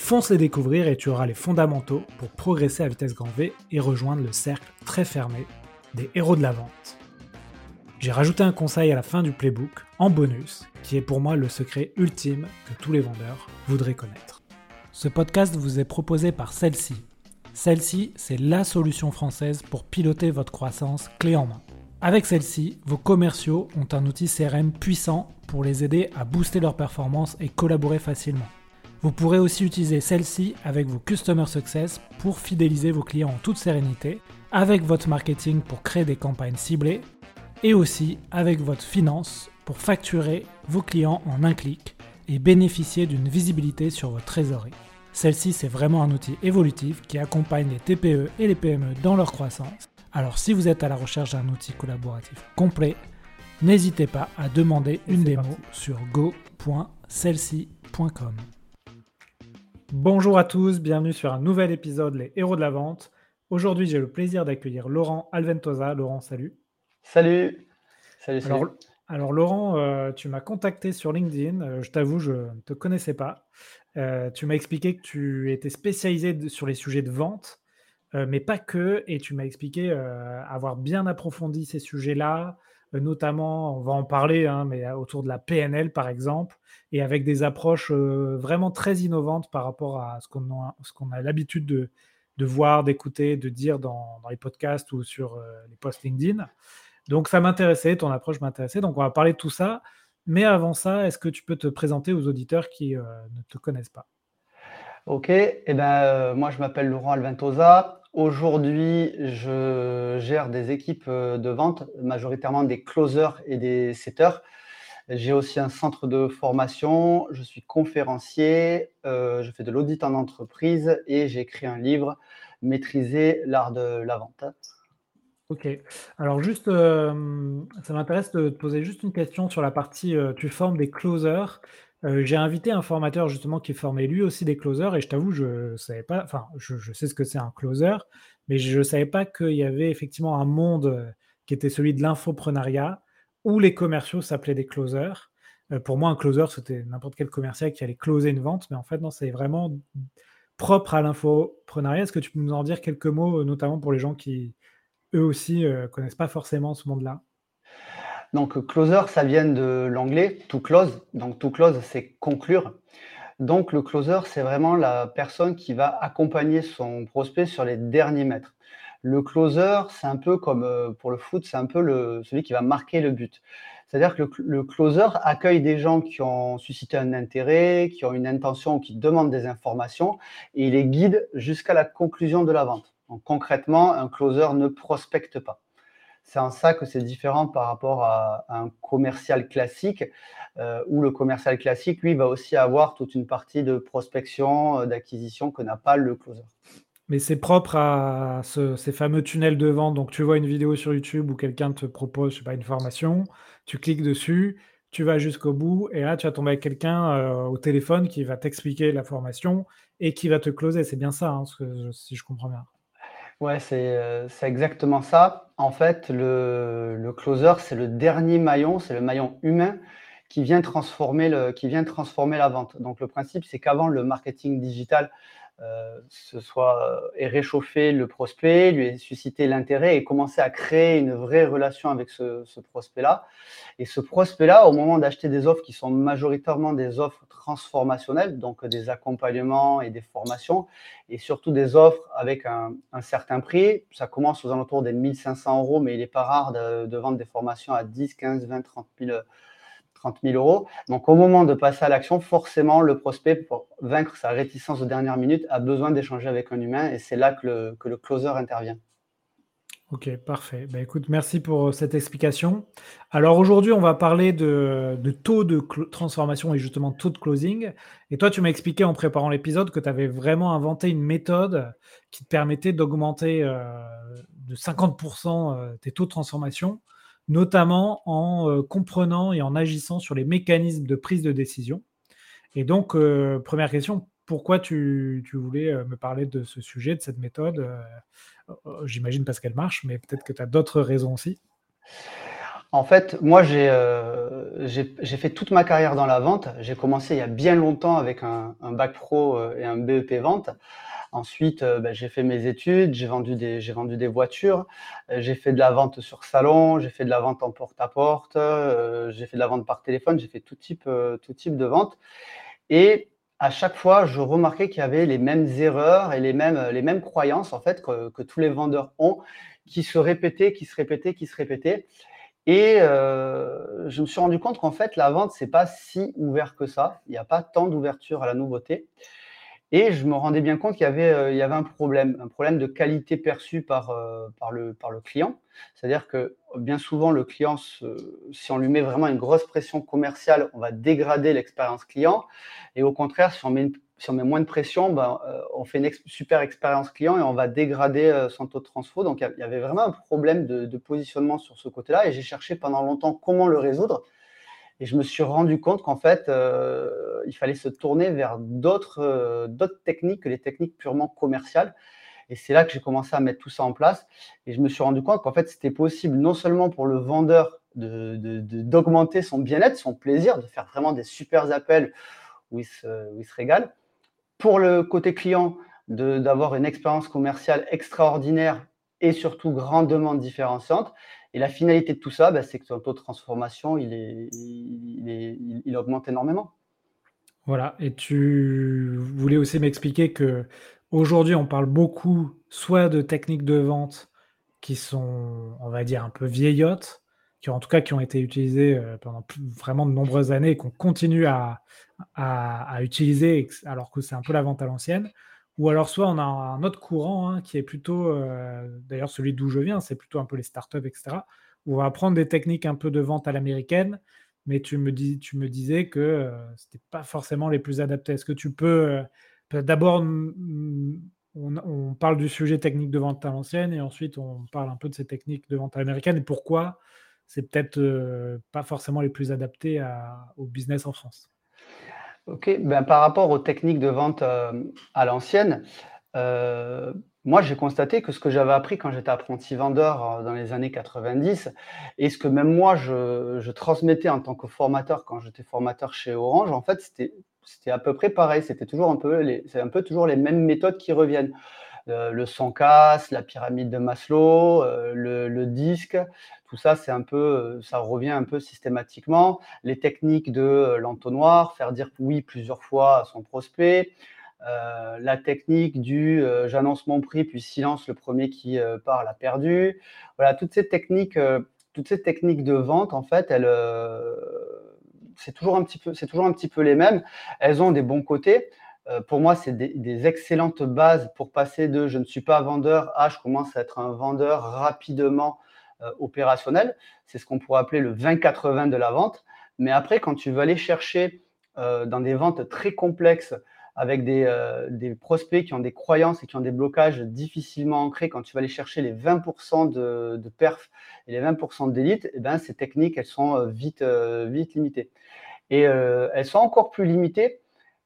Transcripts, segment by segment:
Fonce les découvrir et tu auras les fondamentaux pour progresser à vitesse grand V et rejoindre le cercle très fermé des héros de la vente. J'ai rajouté un conseil à la fin du playbook, en bonus, qui est pour moi le secret ultime que tous les vendeurs voudraient connaître. Ce podcast vous est proposé par celle-ci. Celle-ci, c'est la solution française pour piloter votre croissance clé en main. Avec celle-ci, vos commerciaux ont un outil CRM puissant pour les aider à booster leur performance et collaborer facilement. Vous pourrez aussi utiliser celle-ci avec vos Customer Success pour fidéliser vos clients en toute sérénité, avec votre marketing pour créer des campagnes ciblées, et aussi avec votre finance pour facturer vos clients en un clic et bénéficier d'une visibilité sur votre trésorerie. Celle-ci, c'est vraiment un outil évolutif qui accompagne les TPE et les PME dans leur croissance alors si vous êtes à la recherche d'un outil collaboratif complet, n'hésitez pas à demander une démo sur go.celsi.com. Bonjour à tous, bienvenue sur un nouvel épisode Les Héros de la Vente. Aujourd'hui, j'ai le plaisir d'accueillir Laurent Alventosa. Laurent, salut. Salut. Salut, salut. Alors, Laurent, euh, tu m'as contacté sur LinkedIn. Euh, je t'avoue, je ne te connaissais pas. Euh, tu m'as expliqué que tu étais spécialisé sur les sujets de vente mais pas que. Et tu m'as expliqué avoir bien approfondi ces sujets-là, notamment, on va en parler, hein, mais autour de la PNL par exemple, et avec des approches vraiment très innovantes par rapport à ce qu'on a, l'habitude de, voir, d'écouter, de dire dans, les podcasts ou sur les posts LinkedIn. Donc ça m'intéressait, ton approche m'intéressait. Donc on va parler de tout ça. Mais avant ça, est-ce que tu peux te présenter aux auditeurs qui ne te connaissent pas? Ok, eh ben, moi je m'appelle Laurent Alventosa. Aujourd'hui, je gère des équipes euh, de vente, majoritairement des closers et des setters. J'ai aussi un centre de formation, je suis conférencier, euh, je fais de l'audit en entreprise et j'ai écrit un livre, Maîtriser l'art de la vente. Ok. Alors juste, euh, ça m'intéresse de te poser juste une question sur la partie, tu formes des closers. Euh, j'ai invité un formateur justement qui formait lui aussi des closers et je t'avoue, je savais pas, enfin, je, sais ce que c'est un closer, mais je ne savais pas qu'il y avait effectivement un monde euh, qui était celui de l'infoprenariat où les commerciaux s'appelaient des closers. Euh, pour moi, un closer, c'était n'importe quel commercial qui allait closer une vente, mais en fait, non, c'est vraiment propre à l'infoprenariat. Est-ce que tu peux nous en dire quelques mots, notamment pour les gens qui, eux aussi, ne connaissent pas forcément ce monde-là? Donc, closer, ça vient de l'anglais to close. Donc, to close, c'est conclure. Donc, le closer, c'est vraiment la personne qui va accompagner son prospect sur les derniers mètres. Le closer, c'est un peu comme euh, pour le foot, c'est un peu le, celui qui va marquer le but. C'est-à-dire que le, closer accueille des gens qui ont suscité un intérêt, qui ont une intention qui demandent des informations et il les guide jusqu'à la conclusion de la vente. Donc, concrètement, un closer ne prospecte pas. C'est en ça que c'est différent par rapport à, un commercial classique, euh, où le commercial classique, lui, va aussi avoir toute une partie de prospection, euh, d'acquisition que n'a pas le closer. Mais c'est propre à ces fameux tunnels de vente. Donc, tu vois une vidéo sur YouTube où quelqu'un te propose, une formation, tu cliques dessus, tu vas jusqu'au bout, et là, tu vas tomber avec quelqu'un euh, au téléphone qui va t'expliquer la formation et qui va te closer. C'est bien ça, hein, si je comprends bien. Ouais, euh, c'est exactement ça. En fait, le, closer, c'est le dernier maillon, c'est le maillon humain qui vient transformer la vente. Donc le principe, c'est qu'avant le marketing digital ce soit et réchauffer le prospect, lui susciter l'intérêt et commencer à créer une vraie relation avec ce, prospect-là. Et ce prospect-là, au moment d'acheter des offres qui sont majoritairement des offres transformationnelles, donc des accompagnements et des formations, et surtout des offres avec un, certain prix, ça commence aux alentours des 1500 euros, mais il n'est pas rare de, de, vendre des formations à 10, 15, 20, 30 000 euros 30 000 euros. Donc, au moment de passer à l'action, forcément, le prospect, pour vaincre sa réticence de dernière minute, a besoin d'échanger avec un humain et c'est là que le, que le closer intervient. OK, parfait. Bah, écoute, merci pour, euh, cette explication. Alors aujourd'hui, on va parler de de taux de transformation et justement taux de closing et toi, tu m'as expliqué en préparant l'épisode que tu avais vraiment inventé une méthode qui te permettait d'augmenter, heu, de 50 heu, tes taux de transformation, notamment en, heu, comprenant et en agissant sur les mécanismes de prise de décision et donc, heu, 1 question, pourquoi tu tu voulais, heu, me parler de ce sujet, de cette méthode, j'imagine parce qu'elle marche, mais peut-être que tu as d'autres raisons aussi? En fait, moi, j'ai, fait toute ma carrière dans la vente. J'ai commencé il y a bien longtemps avec un un bac pro, et un BEP vente. Ensuite, heu, bah, j'ai fait mes études, j'ai vendu des vendu des voitures, heu, j'ai fait de la vente sur salon, j'ai fait de la vente en porte-à-porte, heu, j'ai fait de la vente par téléphone, j'ai fait tout type, tout type de vente et à chaque fois, je remarquais qu'il y avait les mêmes erreurs et les mêmes, les mêmes croyances en fait que, que tous les vendeurs ont, qui se répétaient, qui se répétaient, qui se répétaient. Et euh, je me suis rendu compte qu'en fait, la vente, c'est pas si ouvert que ça. Il n'y a pas tant d'ouverture à la nouveauté. Et je me rendais bien compte qu'il y avait, euh, y avait un problème, un problème de qualité perçue par, euh, le, client. C'est-à-dire que bien souvent, le client, si on lui met vraiment une grosse pression commerciale, on va dégrader l'expérience client. Et au contraire, si on met, moins de pression, ben, euh, on fait une super expérience client et on va dégrader son taux de transfo. Donc, il y avait vraiment un problème de positionnement sur ce côté-là. Et j'ai cherché pendant longtemps comment le résoudre. Et je me suis rendu compte qu'en fait, euh, il fallait se tourner vers d'autres euh, d'autres techniques que les techniques purement commerciales. Et c'est là que j'ai commencé à mettre tout ça en place. Et je me suis rendu compte qu'en fait, c'était possible non seulement pour le vendeur d'augmenter son bien-être, son plaisir, de faire vraiment des super appels où il se, où il se régale. Pour le côté client, d'avoir une expérience commerciale extraordinaire et surtout grandement différenciante. Et la finalité de tout ça, bah, c'est que ton taux de transformation, il, augmente énormément. Voilà, et tu voulais aussi m'expliquer que aujourd'hui, on parle beaucoup soit de techniques de vente qui sont, on va dire, un peu vieillottes, qui en tout cas qui ont été utilisées euh, pendant vraiment de nombreuses années et qu'on continue à, à, utiliser alors que c'est un peu la vente à l'ancienne. Ou alors soit on a un autre courant hein, qui est plutôt, euh, d'ailleurs celui d'où je viens, c'est plutôt un peu les startups, etc. Où on va apprendre des techniques un peu de vente à l'américaine, mais tu me, tu me disais que euh, ce n'était pas forcément les plus adaptés. Est-ce que tu peux, euh, d'abord, on, parle du sujet technique de vente à l'ancienne et ensuite on parle un peu de ces techniques de vente à l'américaine et pourquoi c'est peut-être pas forcément les plus adaptés au business en France Ok, ben, par rapport aux techniques de vente euh, à l'ancienne, euh, moi j'ai constaté que ce que j'avais appris quand j'étais apprenti vendeur euh, dans les années 90 et ce que même moi je, transmettais en tant que formateur quand j'étais formateur chez Orange, en fait c'était à peu près pareil, c'était toujours un peu un peu toujours les mêmes méthodes qui reviennent. Le son casse, la pyramide de Maslow, le, le, disque, tout ça, c'est un peu, euh, ça revient un peu systématiquement. Les techniques de euh, l'entonnoir, faire dire oui plusieurs fois à son prospect. Euh, la technique du j'annonce mon prix puis silence le premier qui parle a perdu. Voilà, toutes ces techniques, toutes ces techniques de vente, en fait, elles, c'est toujours un petit peu, c'est toujours un petit peu les mêmes. Elles ont des bons côtés. Pour moi, c'est des, excellentes bases pour passer de je ne suis pas vendeur à je commence à être un vendeur rapidement euh, opérationnel. C'est ce qu'on pourrait appeler le 20-80 de la vente. Mais après, quand tu veux aller chercher euh, dans des ventes très complexes, avec des, euh, des, prospects qui ont des croyances et qui ont des blocages difficilement ancrés, quand tu vas aller chercher les 20% de, de, perf et les 20% d'élite, eh ben, ces techniques, elles sont vite, vite limitées. Et elles sont encore plus limitées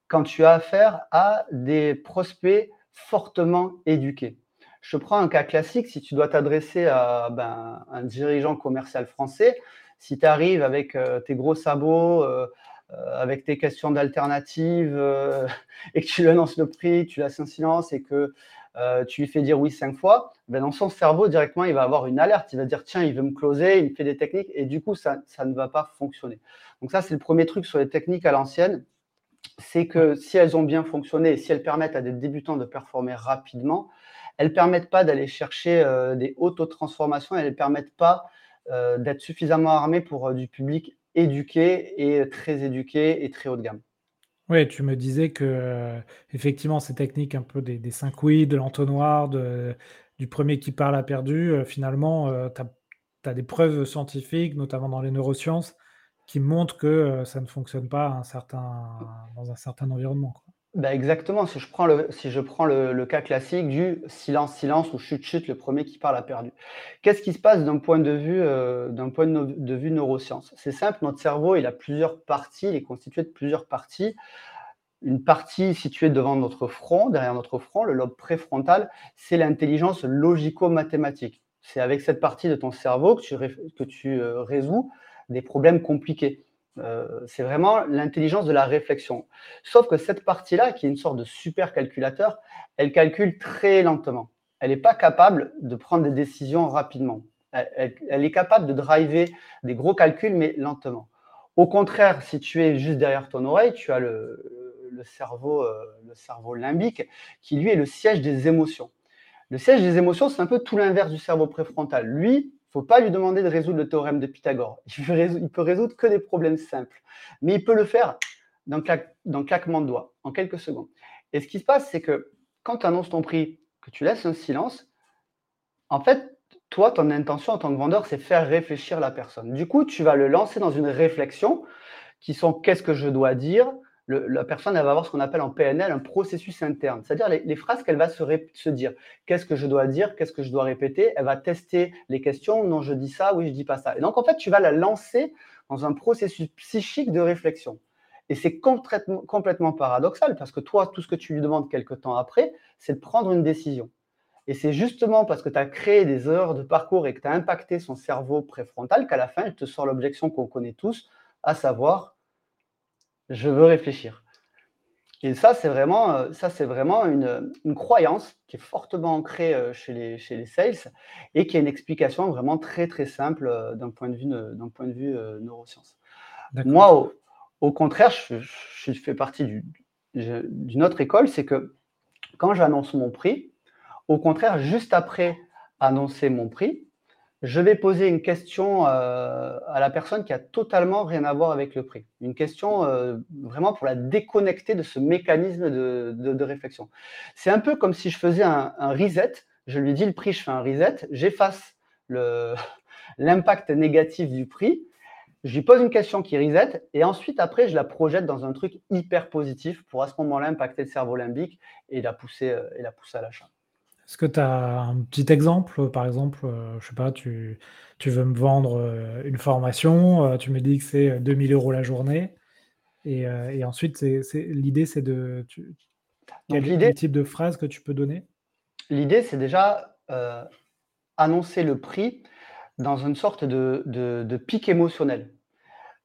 quand tu as affaire à des prospects fortement éduqués. Je prends un cas classique, si tu dois t'adresser à ben, un dirigeant commercial français, si tu arrives avec euh, tes gros sabots, euh, euh, avec tes questions d'alternatives, et que tu lui annonces le prix, tu laisses un silence et que tu lui fais dire oui cinq fois, ben dans son cerveau, directement, il va avoir une alerte. Il va dire tiens, il veut me closer, il me fait des techniques, et du coup, ça, ça ne va pas fonctionner. Donc ça, c'est le premier truc sur les techniques à l'ancienne, c'est que si elles ont bien fonctionné, si elles permettent à des débutants de performer rapidement, elles ne permettent pas d'aller chercher euh, des auto-transformations, elles ne permettent pas euh, d'être suffisamment armées pour euh, du public éduqué et très éduqué et très haut de gamme. Oui, tu me disais que effectivement ces techniques un peu des, cinq oui, de l'entonnoir, de du premier qui parle a perdu, finalement, tu as, des preuves scientifiques, notamment dans les neurosciences, qui montrent que ça ne fonctionne pas dans un certain environnement. Bah, exactement. Si je prends le, si je prends le, cas classique du silence-silence ou chute-chute, le premier qui parle a perdu. Qu'est-ce qui se passe d'un point de vue, euh, point de, vue neurosciences? C'est simple, notre cerveau, il a plusieurs parties, il est constitué de plusieurs parties. Une partie située devant notre front, derrière notre front, le lobe préfrontal, c'est l'intelligence logico-mathématique. C'est avec cette partie de ton cerveau que tu, que tu euh, résous des problèmes compliqués. Euh, c'est vraiment l'intelligence de la réflexion. Sauf que cette partie-là, qui est une sorte de super calculateur, elle calcule très lentement. Elle n'est pas capable de prendre des décisions rapidement. Elle, est capable de driver des gros calculs, mais lentement. Au contraire, si tu es juste derrière ton oreille, tu as le, cerveau, euh, le cerveau limbique, qui lui est le siège des émotions. Le siège des émotions, c'est un peu tout l'inverse du cerveau préfrontal. Lui, faut pas lui demander de résoudre le théorème de Pythagore. Il peut, résoudre, peut résoudre que des problèmes simples. Mais il peut le faire le claquement de doigts, en quelques secondes. Et ce qui se passe, c'est que quand tu annonces ton prix, que tu laisses un silence, en fait, toi, ton intention en tant que vendeur, c'est faire réfléchir la personne. Du coup, tu vas le lancer dans une réflexion qui sont qu'est-ce que je dois dire, la personne elle va avoir ce qu'on appelle en PNL un processus interne. C'est-à-dire les, phrases qu'elle va se, dire. Qu'est-ce que je dois dire? Qu'est-ce que je dois répéter? Elle va tester les questions. Non, je dis ça. Oui, je dis pas ça. Et donc, en fait, tu vas la lancer dans un processus psychique de réflexion. Et c'est complètement, paradoxal parce que toi, tout ce que tu lui demandes quelques temps après, c'est de prendre une décision. Et c'est justement parce que tu as créé des heures de parcours et que tu as impacté son cerveau préfrontal qu'à la fin, il te sort l'objection qu'on connaît tous, à savoir je veux réfléchir. Et ça, c'est vraiment, euh, ça, c'est vraiment une, croyance qui est fortement ancrée euh, chez les, chez les sales et qui a une explication vraiment très, très simple euh, d'un point de vue, d'un point de vue neurosciences. Moi, au, contraire, je, fais partie d'une autre école, c'est que quand j'annonce mon prix, au contraire, juste après annoncer mon prix, je vais poser une question euh, à la personne qui a totalement rien à voir avec le prix. Une question euh, vraiment pour la déconnecter de ce mécanisme de, réflexion. C'est un peu comme si je faisais un, reset. Je lui dis le prix, je fais un reset, j'efface l'impact négatif du prix, je lui pose une question qui reset et ensuite après je la projette dans un truc hyper positif pour à ce moment-là impacter le cerveau limbique et la pousser, euh, et la pousser à l'achat. Est-ce que tu as un petit exemple? Par exemple, euh, je sais pas, tu tu veux me vendre, euh, une formation, euh, tu me dis que c'est, 2 000 la journée et ensuite c'est l'idée c'est de quel type de phrase que tu peux donner? L'idée, c'est déjà, annoncer le prix dans une sorte de de pic émotionnel.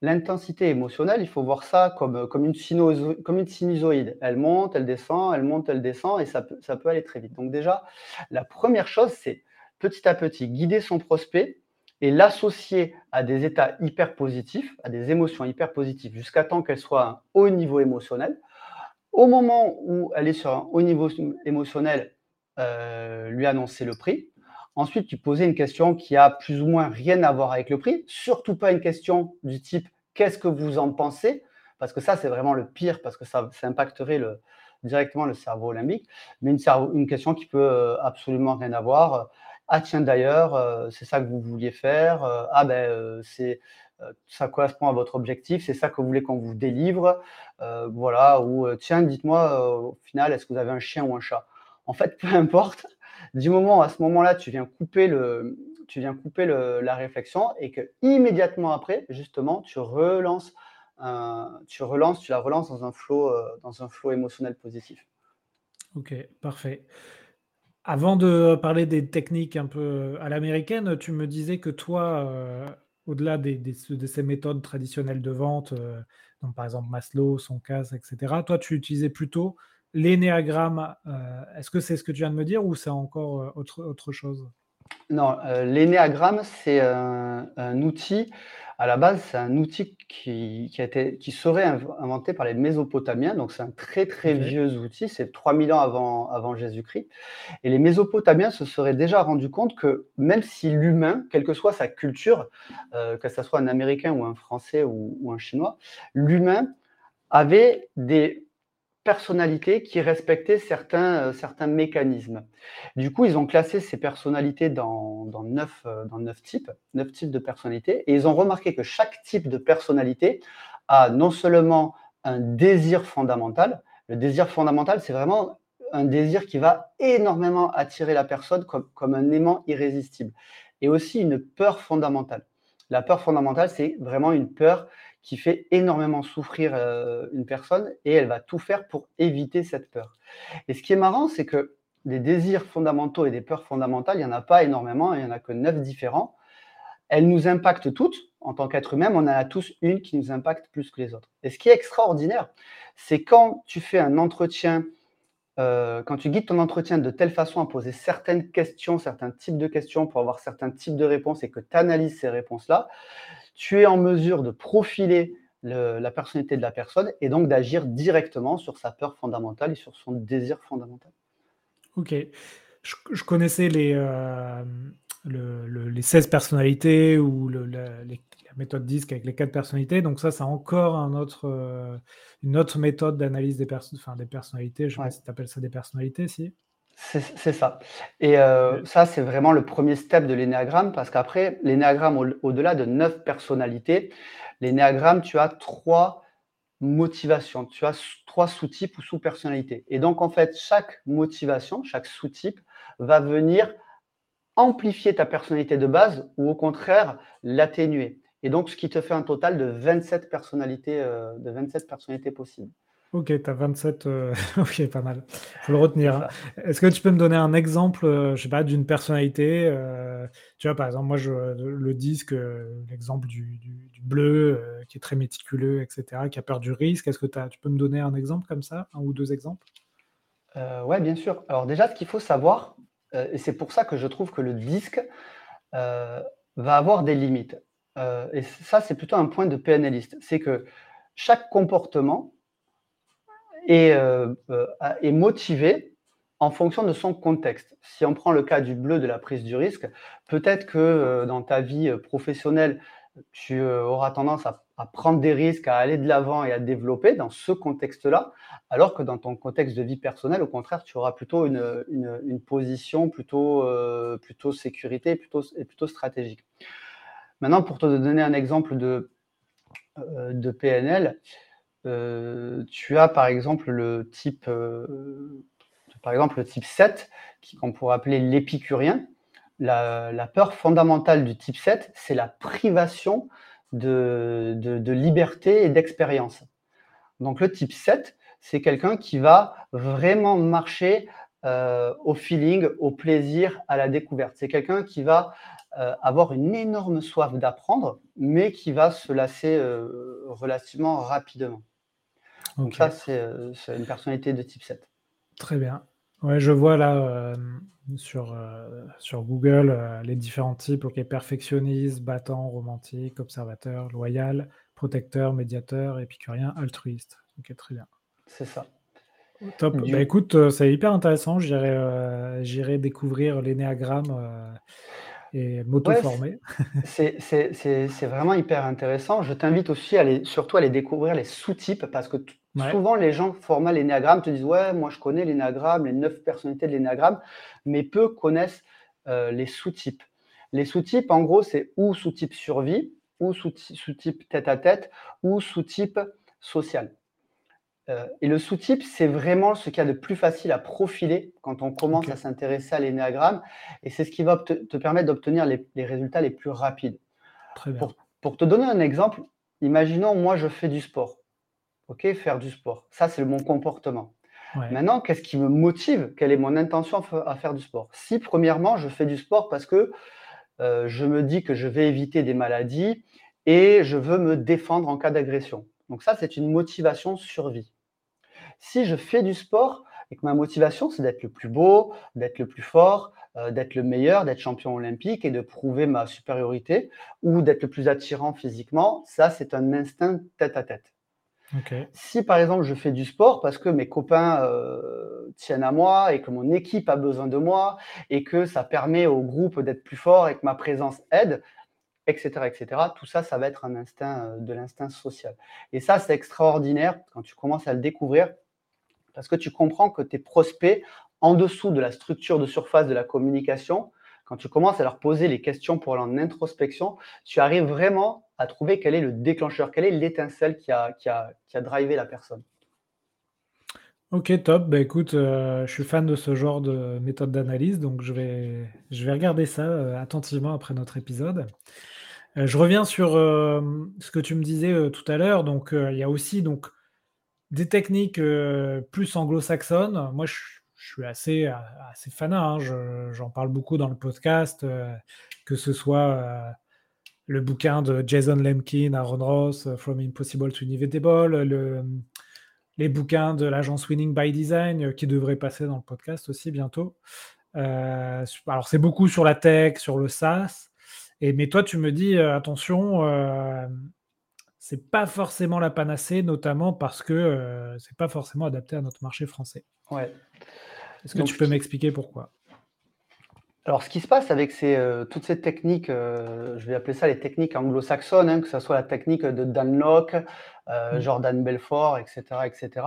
L'intensité émotionnelle, il faut voir ça comme, une sinusoïde. Elle monte, elle descend, elle monte, elle descend, et ça peut, ça peut aller très vite. Donc déjà, la première chose, c'est petit à petit guider son prospect et l'associer à des états hyper positifs, à des émotions hyper positives, jusqu'à temps qu'elle soit à un haut niveau émotionnel. Au moment où elle est sur un haut niveau émotionnel, euh, lui annoncer le prix. Ensuite, tu posais une question qui a plus ou moins rien à voir avec le prix, surtout pas une question du type qu'est-ce que vous en pensez? Parce que ça, c'est vraiment le pire, parce que ça, impacterait directement le cerveau limbique. Mais une, question qui peut euh, absolument rien avoir. Ah tiens d'ailleurs, euh, c'est ça que vous vouliez faire. Euh, ah ben c'est ça correspond à votre objectif, c'est ça que vous voulez qu'on vous délivre. voilà. Ou tiens, dites-moi au final, est-ce que vous avez un chien ou un chat? En fait, peu importe du moment à ce moment-là, tu viens couper le, tu viens couper la réflexion et que immédiatement après, justement, tu relances, tu relances, tu la relances dans un flot, euh, dans un flot émotionnel positif. Ok, parfait. Avant de parler des techniques un peu à l'américaine, tu me disais que toi, euh, au-delà des, de ces méthodes traditionnelles de vente, euh, donc par exemple Maslow, son cas, etc., toi, tu utilisais plutôt L'énéagramme, euh, est-ce que c'est ce que tu viens de me dire ou c'est encore euh, autre, autre chose? Non, euh, l'énéagramme, c'est un, outil, à la base, c'est un outil qui, a été, qui serait inventé par les Mésopotamiens. Donc, c'est un très, très vieux outil, c'est 3000 ans avant, avant Jésus-Christ. Et les Mésopotamiens se seraient déjà rendus compte que même si l'humain, quelle que soit sa culture, que ce soit un Américain ou un Français ou un Chinois, l'humain avait des personnalités qui respectaient certains, euh, certains mécanismes. Du coup, ils ont classé ces personnalités dans, dans, neuf, euh, dans neuf types, neuf types de personnalités, et ils ont remarqué que chaque type de personnalité a non seulement un désir fondamental, le désir fondamental, c'est vraiment un désir qui va énormément attirer la personne comme, comme un aimant irrésistible, et aussi une peur fondamentale. La peur fondamentale, c'est vraiment une peur qui fait énormément souffrir euh, une personne et elle va tout faire pour éviter cette peur. Et ce qui est marrant, c'est que des désirs fondamentaux et des peurs fondamentales, il n'y en a pas énormément, il n'y en a que neuf différents. Elles nous impactent toutes en tant qu'être humain, on en a tous une qui nous impacte plus que les autres. Et ce qui est extraordinaire, c'est quand tu fais un entretien, euh, quand tu guides ton entretien de telle façon à poser certaines questions, certains types de questions pour avoir certains types de réponses et que tu analyses ces réponses-là, tu es en mesure de profiler la personnalité de la personne et donc d'agir directement sur sa peur fondamentale et sur son désir fondamental. Ok. Je, connaissais les, euh, les 16 personnalités ou la méthode DISC avec les 4 personnalités. Donc ça, c'est encore un autre, euh, une autre méthode d'analyse des, des personnalités. Je ne sais pas si tu appelles ça des personnalités, si c'est ça. Et euh, ça, c'est vraiment le premier step de l'énéagramme parce qu'après, l'énéagramme, au-delà de neuf personnalités, l'énéagramme, tu as trois motivations, tu as trois sous-types ou sous-personnalités. Et donc, en fait, chaque motivation, chaque sous-type va venir amplifier ta personnalité de base ou au contraire l'atténuer. Et donc, ce qui te fait un total de 27 personnalités, euh, de 27 personnalités possibles. Ok, tu as 27. ok, pas mal. faut le retenir. Hein. Est-ce que tu peux me donner un exemple, euh, je sais pas, d'une personnalité euh, Tu vois, par exemple, moi, je, le disque, euh, l'exemple du, bleu, qui est très méticuleux, etc., qui a peur du risque. Est-ce que tu peux me donner un exemple comme ça, un ou deux exemples? Ouais, bien sûr. Alors déjà, ce qu'il faut savoir, et c'est pour ça que je trouve que le disque va avoir des limites. et ça, c'est plutôt un point de PNListe. C'est que chaque comportement euh, euh, est, motivé en fonction de son contexte. Si on prend le cas du bleu de la prise du risque, peut-être que euh, dans ta vie professionnelle, tu auras tendance à, prendre des risques, à aller de l'avant et à développer dans ce contexte-là, alors que dans ton contexte de vie personnelle, au contraire, tu auras plutôt une, position plutôt, plutôt sécurité plutôt, et plutôt stratégique. Maintenant, pour te donner un exemple de, de PNL, euh, tu as par exemple le type, euh, par exemple le type 7, qu'on pourrait appeler l'épicurien. La, peur fondamentale du type 7, c'est la privation de, liberté et d'expérience. Donc le type 7, c'est quelqu'un qui va vraiment marcher euh, au feeling, au plaisir, à la découverte. C'est quelqu'un qui va avoir une énorme soif d'apprendre, mais qui va se lasser relativement rapidement. Donc ça, euh, c'est une personnalité de type 7. Très bien. Ouais, je vois là euh, sur, euh, sur Google les différents types. Ok, perfectionniste, battant, romantique, observateur, loyal, protecteur, médiateur, épicurien, altruiste. Ok, très bien. C'est ça. Top. Bah, écoute, c'est hyper intéressant. J'irai découvrir l'énéagramme et m'auto-former. c'est vraiment hyper intéressant. Je t'invite aussi à aller, surtout à aller découvrir les sous-types parce que souvent les gens forment l'énéagramme te disent Ouais, moi je connais l'énéagramme, les neuf personnalités de l'énéagramme, mais peu connaissent euh, les sous-types. Les sous-types, en gros, c'est ou sous-type survie, ou sous-type tête à tête, ou sous-type social. Euh, et le sous-type, c'est vraiment ce qu'il y a de plus facile à profiler quand on commence à s'intéresser à l'énéagramme. Et c'est ce qui va te, permettre d'obtenir les, résultats les plus rapides. Pour, te donner un exemple, imaginons, moi, je fais du sport. OK, faire du sport. Ça, c'est mon comportement. Maintenant, qu'est-ce qui me motive? Quelle est mon intention à faire du sport? Si, premièrement, je fais du sport parce que euh, je me dis que je vais éviter des maladies et je veux me défendre en cas d'agression. Donc ça, c'est une motivation survie. Si je fais du sport et que ma motivation, c'est d'être le plus beau, d'être le plus fort, euh, d'être le meilleur, d'être champion olympique et de prouver ma supériorité ou d'être le plus attirant physiquement, ça, c'est un instinct tête à tête. Si par exemple je fais du sport parce que mes copains euh, tiennent à moi et que mon équipe a besoin de moi et que ça permet au groupe d'être plus fort et que ma présence aide, etc., etc. Tout ça, ça va être un instinct euh, de l'instinct social. Et ça, c'est extraordinaire quand tu commences à le découvrir Parce que tu comprends que tes prospects, en dessous de la structure de surface de la communication, quand tu commences à leur poser les questions pour leur introspection, tu arrives vraiment à trouver quel est le déclencheur, quelle est l'étincelle qui a, qui, a, qui a drivé la personne. Ok, top. Bah, écoute, euh, je suis fan de ce genre de méthode d'analyse, donc je vais, je vais regarder ça euh, attentivement après notre épisode. Euh, je reviens sur ce que tu me disais tout à l'heure. Donc, il y a aussi donc, des techniques plus anglo-saxonnes. Moi, je, suis assez, assez fanat. Hein. j'en parle beaucoup dans le podcast, que ce soit le bouquin de Jason Lemkin, Aaron Ross, From Impossible to Inevitable, le les bouquins de l'agence Winning by Design euh, qui devraient passer dans le podcast aussi bientôt. Euh, alors, c'est beaucoup sur la tech, sur le SaaS. Et, mais toi, tu me dis, euh, attention, c'est pas forcément la panacée, notamment parce que c'est pas forcément adapté à notre marché français. Ouais. Est-ce que tu peux m'expliquer pourquoi? Alors, ce qui se passe avec toutes ces techniques, je vais appeler ça les techniques anglo-saxonnes, hein, que ce soit la technique de Dan Locke, euh, mmh. Jordan Belfort, etc., etc.,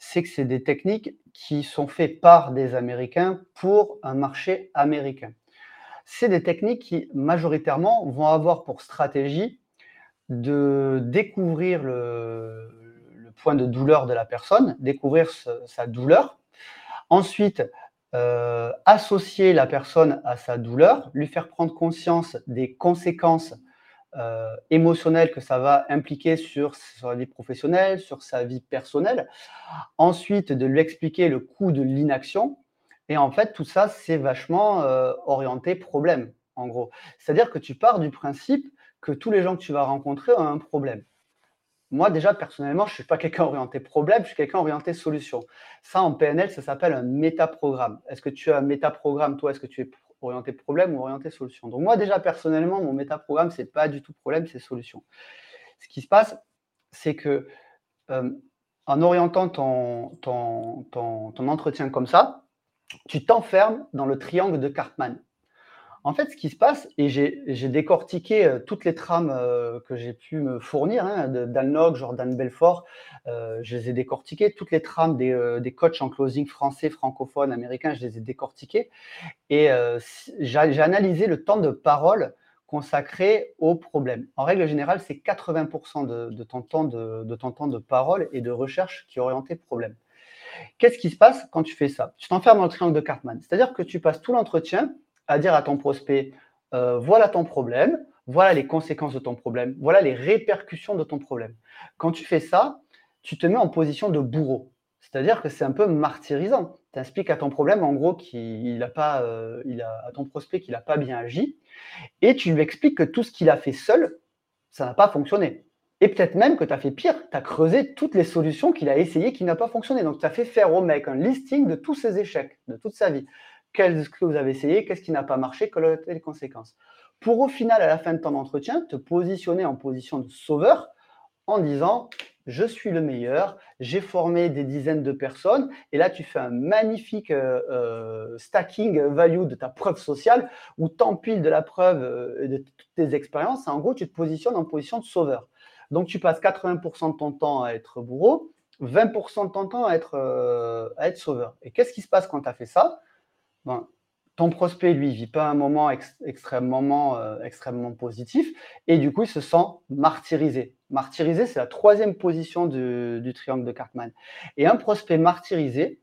c'est que c'est des techniques qui sont faites par des Américains pour un marché américain. C'est des techniques qui, majoritairement, vont avoir pour stratégie de découvrir le, point de douleur de la personne, découvrir sa douleur, ensuite euh, associer la personne à sa douleur, lui faire prendre conscience des conséquences euh, émotionnel que ça va impliquer sur sa vie professionnelle, sur sa vie personnelle. Ensuite, de lui expliquer le coût de l'inaction. Et en fait, tout ça, c'est vachement euh, orienté problème, en gros. C'est-à-dire que tu pars du principe que tous les gens que tu vas rencontrer ont un problème. Moi, déjà, personnellement, je ne suis pas quelqu'un orienté problème, je suis quelqu'un orienté solution. Ça, en PNL, ça s'appelle un métaprogramme. Est-ce que tu as un métaprogramme, toi? Est-ce que tu es orienté problème ou orienté solution? Donc moi déjà personnellement, mon métaprogramme, c'est pas du tout problème, c'est solution. Ce qui se passe, c'est que euh, en orientant ton, entretien comme ça, tu t'enfermes dans le triangle de Cartman. En fait, ce qui se passe, et j'ai décortiqué euh, toutes les trames euh, que j'ai pu me fournir, hein, Dan Jordan Belfort, euh, je les ai décortiquées, toutes les trames des, des, coachs en closing français, francophones, américains, je les ai décortiquées. Et j'ai analysé le temps de parole consacré au problème. En règle générale, c'est 80% de, ton temps de, de ton temps de parole et de recherche qui est orienté problème. Qu'est-ce qui se passe quand tu fais ça? Tu t'enfermes dans le triangle de Cartman. C'est-à-dire que tu passes tout l'entretien à dire à ton prospect, euh, voilà ton problème, voilà les conséquences de ton problème, voilà les répercussions de ton problème. Quand tu fais ça, tu te mets en position de bourreau. C'est-à-dire que c'est un peu martyrisant. Tu expliques à ton problème, en gros, qu'il a pas, euh, à ton prospect qu'il n'a pas bien agi, et tu lui expliques que tout ce qu'il a fait seul, ça n'a pas fonctionné. Et peut-être même que tu as fait pire, tu as creusé toutes les solutions qu'il a essayées qui n'ont pas fonctionné. Donc tu as fait faire au mec un listing de tous ses échecs, de toute sa vie qu'est-ce que vous avez essayé, qu'est-ce qui n'a pas marché, quelles ont les conséquences. Pour au final, à la fin de ton entretien, te positionner en position de sauveur en disant je suis le meilleur, j'ai formé des dizaines de personnes, et là tu fais un magnifique euh, euh, stacking value de ta preuve sociale, où tu empiles de la preuve euh, de toutes tes expériences, en gros tu te positionnes en position de sauveur. Donc tu passes 80% de ton temps à être bourreau, 20% de ton temps à être, à être sauveur. Et qu'est-ce qui se passe quand tu as fait ça? Ben, ton prospect, lui, vit pas un moment extrêmement, euh, extrêmement positif et du coup, il se sent martyrisé. Martyrisé, c'est la troisième position du, triangle de Cartman. Et un prospect martyrisé,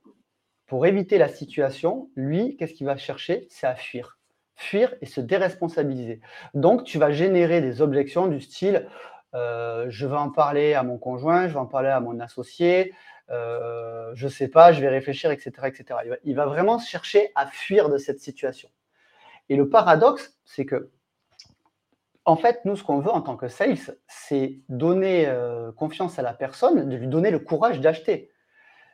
pour éviter la situation, lui, qu'est-ce qu'il va chercher? C'est à fuir. Fuir et se déresponsabiliser. Donc, tu vas générer des objections du style euh, je vais en parler à mon conjoint, je vais en parler à mon associé, euh, je sais pas, je vais réfléchir, etc. etc. Il, va, vraiment chercher à fuir de cette situation. Et le paradoxe, c'est que, en fait, nous, ce qu'on veut en tant que sales, c'est donner euh, confiance à la personne, de lui donner le courage d'acheter.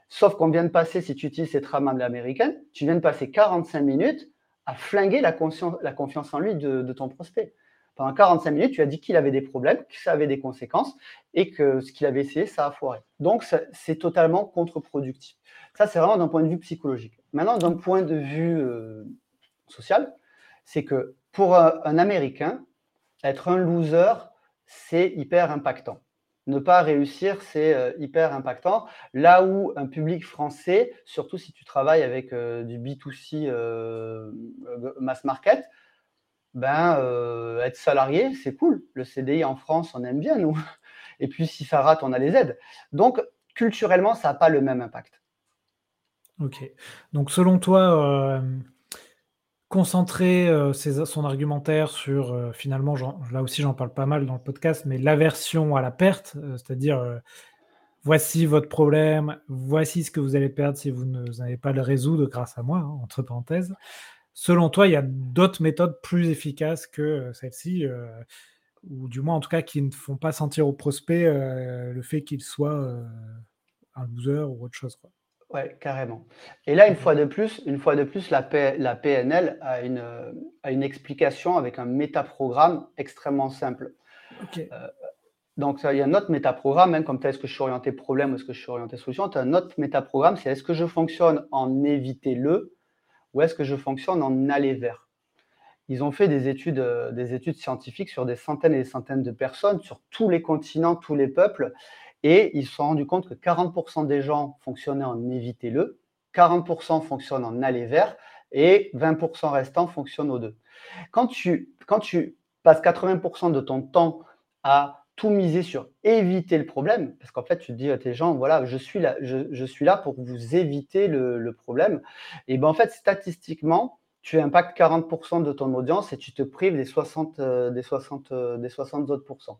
Sauf qu'on vient de passer, si tu utilises cette rame américaine, tu viens de passer 45 minutes à flinguer la, la confiance en lui de ton prospect pendant 45 minutes, tu as dit qu'il avait des problèmes, que ça avait des conséquences et que ce qu'il avait essayé, ça a foiré. Donc, c'est totalement contre-productif. Ça, c'est vraiment d'un point de vue psychologique. Maintenant, d'un point de vue euh, social, c'est que pour un, Américain, être un loser, c'est hyper impactant. Ne pas réussir, c'est euh, hyper impactant. Là où un public français, surtout si tu travailles avec euh, du B2C mass market, ben, être salarié, c'est cool. Le CDI en France, on aime bien, nous. Et puis, si ça rate, on a les aides. Donc, culturellement, ça n'a pas le même impact. Ok. Donc, selon toi, concentrer euh, son argumentaire sur, euh, finalement, là aussi j'en parle pas mal dans le podcast, mais l'aversion à la perte, euh, c'est-à-dire voici votre problème, voici ce que vous allez perdre si vous n'allez pas le résoudre grâce à moi, hein, entre parenthèses. Selon toi, il y a d'autres méthodes plus efficaces que celle-ci, ou du moins en tout cas qui ne font pas sentir au prospect le fait qu'il soit un loser ou autre chose. Quoi? Ouais, carrément. Et là, une fois de plus, une fois de plus, la, la PNL a une, a une explication avec un métaprogramme extrêmement simple. Euh, donc, il y a un autre métaprogramme, même comme est-ce que je suis orienté problème ou est-ce que je suis orienté solution, tu as un autre métaprogramme, c'est est-ce que je fonctionne en éviter le ou est-ce que je fonctionne en aller vers. Ils ont fait des études, euh, des études scientifiques sur des centaines et des centaines de personnes, sur tous les continents, tous les peuples, et ils se sont rendus compte que 40% des gens fonctionnaient en évitez-le, 40% fonctionnent en aller vers et 20% restants fonctionnent aux deux. Quand tu passes 80% de ton temps à tout miser sur éviter le problème, parce qu'en fait, tu te dis à tes gens, voilà, je suis là, je, suis là pour vous éviter le, problème. Et ben en fait, statistiquement, tu impactes 40% de ton audience et tu te prives des 60, euh, des 60, euh, des 60 autres pourcents.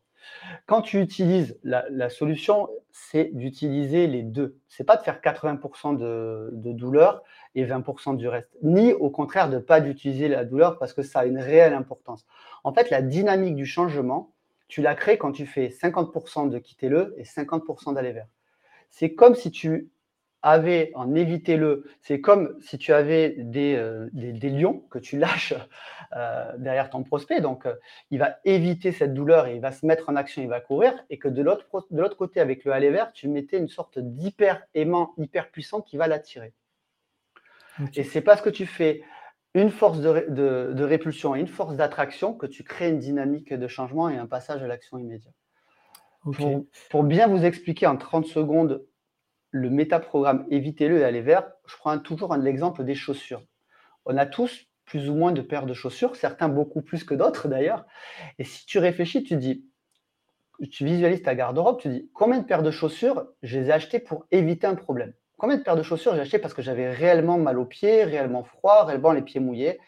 Quand tu utilises la, solution, c'est d'utiliser les deux. C'est pas de faire 80% de, de, douleur et 20% du reste, ni au contraire de pas d'utiliser la douleur parce que ça a une réelle importance. En fait, la dynamique du changement, tu la crées quand tu fais 50% de quitter le et 50% d'aller vers. C'est comme si tu avait en évitez-le, c'est comme si tu avais des, euh, des, lions que tu lâches euh, derrière ton prospect. Donc, euh, il va éviter cette douleur et il va se mettre en action, il va courir. Et que de l'autre, côté, avec le aller vert, tu mettais une sorte d'hyper aimant, hyper puissant qui va l'attirer. Et c'est parce que tu fais une force de, de, répulsion et une force d'attraction que tu crées une dynamique de changement et un passage à l'action immédiat. Pour, pour bien vous expliquer en 30 secondes le métaprogramme Évitez-le et allez vers, je prends toujours l'exemple des chaussures. On a tous plus ou moins de paires de chaussures, certains beaucoup plus que d'autres d'ailleurs. Et si tu réfléchis, tu dis, tu visualises ta garde-robe, tu dis combien de paires de chaussures je les ai achetées pour éviter un problème? Combien de paires de chaussures j'ai achetées parce que j'avais réellement mal aux pieds, réellement froid, réellement les pieds mouillés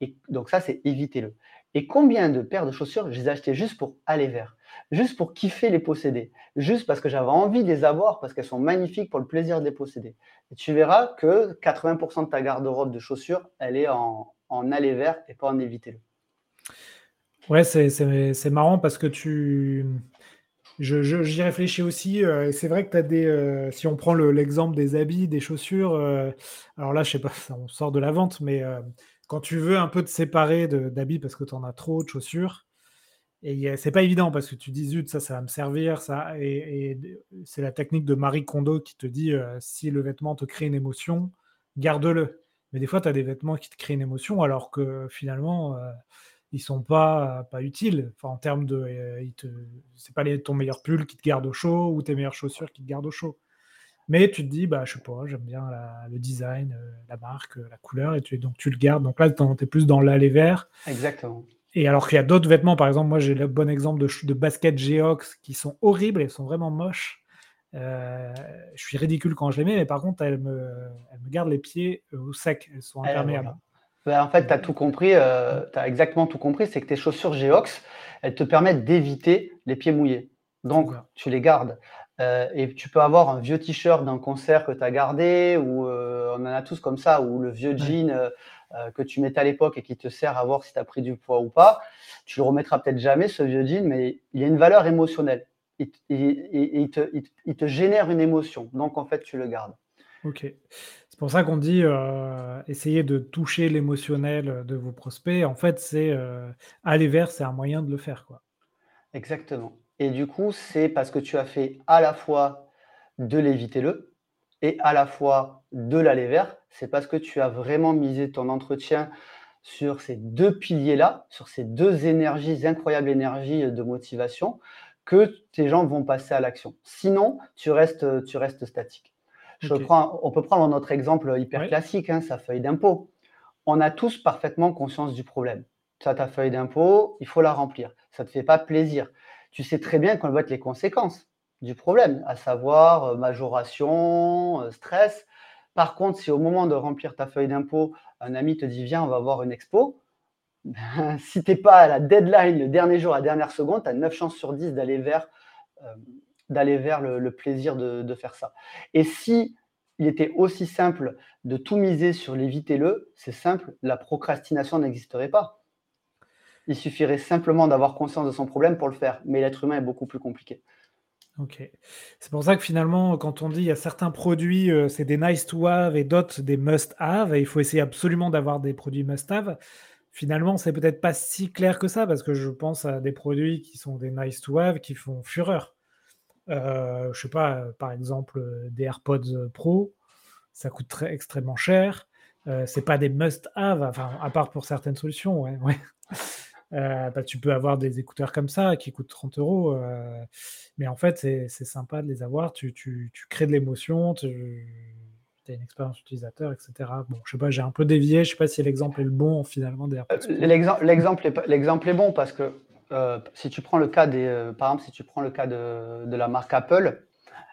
Et donc ça, c'est évitez-le. Et combien de paires de chaussures je les ai achetées juste pour aller vers juste pour kiffer les posséder, juste parce que j'avais envie de les avoir, parce qu'elles sont magnifiques pour le plaisir de les posséder. Et tu verras que 80% de ta garde-robe de chaussures, elle est en, en aller vers et pas en éviter-le. Ouais, c'est marrant parce que tu. J'y réfléchis aussi. Euh, c'est vrai que tu des. Euh, si on prend l'exemple des habits, des chaussures, euh, alors là, je sais pas, on sort de la vente, mais quand tu veux un peu te séparer d'habits parce que tu en as trop de chaussures, et c'est pas évident parce que tu dis zut, ça, ça va me servir, ça. Et, c'est la technique de Marie Kondo qui te dit si le vêtement te crée une émotion, garde-le. Mais des fois, tu as des vêtements qui te créent une émotion alors que finalement, ils sont pas, pas utiles. Enfin, en termes de. Euh, c'est pas les, ton meilleur pull qui te garde au chaud ou tes meilleures chaussures qui te gardent au chaud. Mais tu te dis, bah, je sais pas, j'aime bien le design, la marque, la couleur, et tu, donc tu le gardes. Donc là, tu es plus dans l'aller vert. Exactement. Et alors qu'il y a d'autres vêtements, par exemple, moi j'ai le bon exemple de, de baskets Geox qui sont horribles, elles sont vraiment moches. Euh, je suis ridicule quand je les mets, mais par contre, elles me, elles me gardent les pieds euh, au sec, elles sont imperméables. Ben, en fait, tu as tout compris, euh, tu as exactement tout compris, c'est que tes chaussures Geox, elles te permettent d'éviter les pieds mouillés. Donc, tu les gardes. et tu peux avoir un vieux t-shirt d'un concert que tu as gardé, ou on en a tous comme ça, ou le vieux jean euh, que tu mettais à l'époque et qui te sert à voir si tu as pris du poids ou pas, tu le remettras peut-être jamais, ce vieux jean, mais il y a une valeur émotionnelle. Il, il, te, génère une émotion. Donc, en fait, tu le gardes. Ok. C'est pour ça qu'on dit euh, essayer de toucher l'émotionnel de vos prospects. En fait, c'est euh, aller vers, c'est un moyen de le faire. Quoi. Exactement. Et du coup, c'est parce que tu as fait à la fois de l'éviter-le et à la fois de l'aller vers, c'est parce que tu as vraiment misé ton entretien sur ces deux piliers-là, sur ces deux énergies, incroyables énergies de motivation, que tes gens vont passer à l'action. Sinon, tu restes, tu restes statique. Je prends, on peut prendre notre exemple hyper classique, hein, sa feuille d'impôt. On a tous parfaitement conscience du problème. Tu as ta feuille d'impôt, il faut la remplir. Ça ne te fait pas plaisir. Tu sais très bien qu'on va être les conséquences du problème, à savoir euh, majoration, euh, stress. Par contre, si au moment de remplir ta feuille d'impôt, un ami te dit viens, on va voir une expo, ben, si tu n'es pas à la deadline, le dernier jour, à la dernière seconde, tu as 9 chances sur 10 d'aller vers, euh, d'aller vers le, plaisir de, faire ça. Et si il était aussi simple de tout miser sur l'évitez-le, c'est simple, la procrastination n'existerait pas. Il suffirait simplement d'avoir conscience de son problème pour le faire. Mais l'être humain est beaucoup plus compliqué. Ok. C'est pour ça que finalement, quand on dit il y a certains produits, euh, c'est des nice to have et d'autres des must have, et il faut essayer absolument d'avoir des produits must have. Finalement, c'est peut-être pas si clair que ça, parce que je pense à des produits qui sont des nice to have qui font fureur. Euh, je sais pas, euh, par exemple, euh, des AirPods Pro, ça coûte très, extrêmement cher. Euh, c'est pas des must have, enfin, à part pour certaines solutions, ouais. bah, tu peux avoir des écouteurs comme ça qui coûtent 30 euros. Mais en fait, c'est sympa de les avoir. Tu, tu, tu crées de l'émotion, tu as une expérience utilisateur, etc. Bon, je sais pas, j'ai un peu dévié. Je sais pas si l'exemple est le bon finalement. L'exemple est, est, bon parce que si tu prends le cas des, par exemple, si tu prends le cas de, de la marque Apple,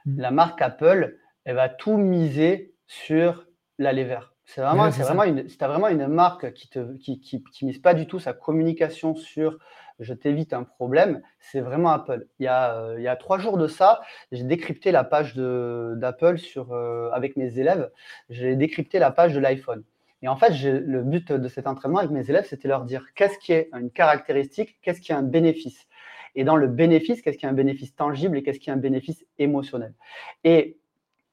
mmh. la marque Apple, elle va tout miser sur la vert. C'est vraiment, c'est vraiment, une, vraiment une marque qui ne qui, qui, mise pas du tout sa communication sur je t'évite un problème, c'est vraiment Apple. Il y, a, euh, il y a trois jours de ça, j'ai décrypté la page d'Apple sur euh, avec mes élèves. J'ai décrypté la page de l'iPhone. Et en fait, le but de cet entraînement avec mes élèves, c'était leur dire qu'est-ce qui est une caractéristique, qu'est-ce qui est un bénéfice. Et dans le bénéfice, qu'est-ce qui est un bénéfice tangible et qu'est-ce qui est un bénéfice émotionnel. Et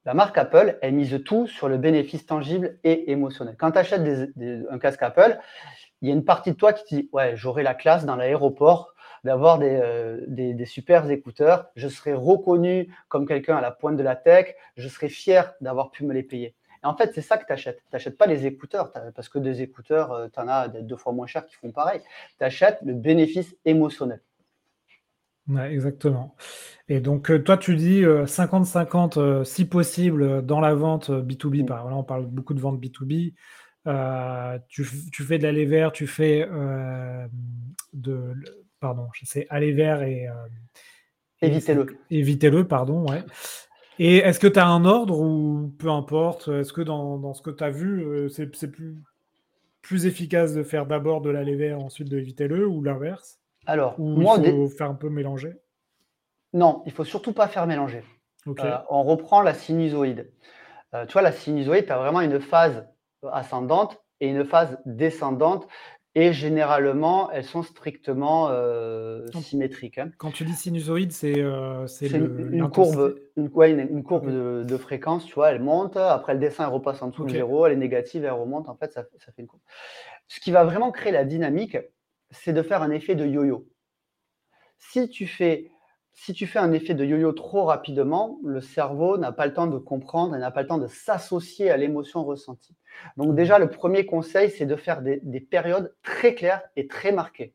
la marque Apple, elle mise tout sur le bénéfice tangible et émotionnel. Quand tu achètes un casque Apple, il y a une partie de toi qui te dit Ouais, j'aurai la classe dans l'aéroport d'avoir des, euh, super écouteurs, je serai reconnu comme quelqu'un à la pointe de la tech, je serai fier d'avoir pu me les payer. Et en fait, c'est ça que tu achètes. Tu n'achètes pas les écouteurs, parce que des écouteurs, euh, tu en as deux fois moins cher qui font pareil. Tu achètes le bénéfice émotionnel exactement. Et donc, euh, toi, tu dis 50-50, euh, euh, si possible, dans la vente B2B. Par là, on parle beaucoup de vente B2B. tu, fais de l'aller vert, tu fais de. Pardon, je sais, aller vert et. évitez-le. Évitez-le, pardon, ouais. Et est-ce que tu as un ordre ou peu importe Est-ce que dans, ce que tu as vu, c'est plus, plus efficace de faire d'abord de l'aller vert, ensuite de évitez-le ou l'inverse? Alors, moi, il faut faire un peu mélanger? Non, il faut surtout pas faire mélanger. Euh, on reprend la sinusoïde. Euh, tu vois, la sinusoïde, tu as vraiment une phase ascendante et une phase descendante. Et généralement, elles sont strictement euh, symétriques. Hein. Quand tu dis sinusoïde, c'est une, courbe, une, courbe de, fréquence, tu vois, elle monte, après elle descend, elle repasse en dessous de zéro, elle est négative, elle remonte, en fait, ça, ça, fait une courbe. Ce qui va vraiment créer la dynamique, c'est de faire un effet de yo-yo. Si tu fais si tu fais un effet de yo-yo trop rapidement, le cerveau n'a pas le temps de comprendre et n'a pas le temps de s'associer à l'émotion ressentie. Donc déjà, le premier conseil, c'est de faire des, périodes très claires et très marquées.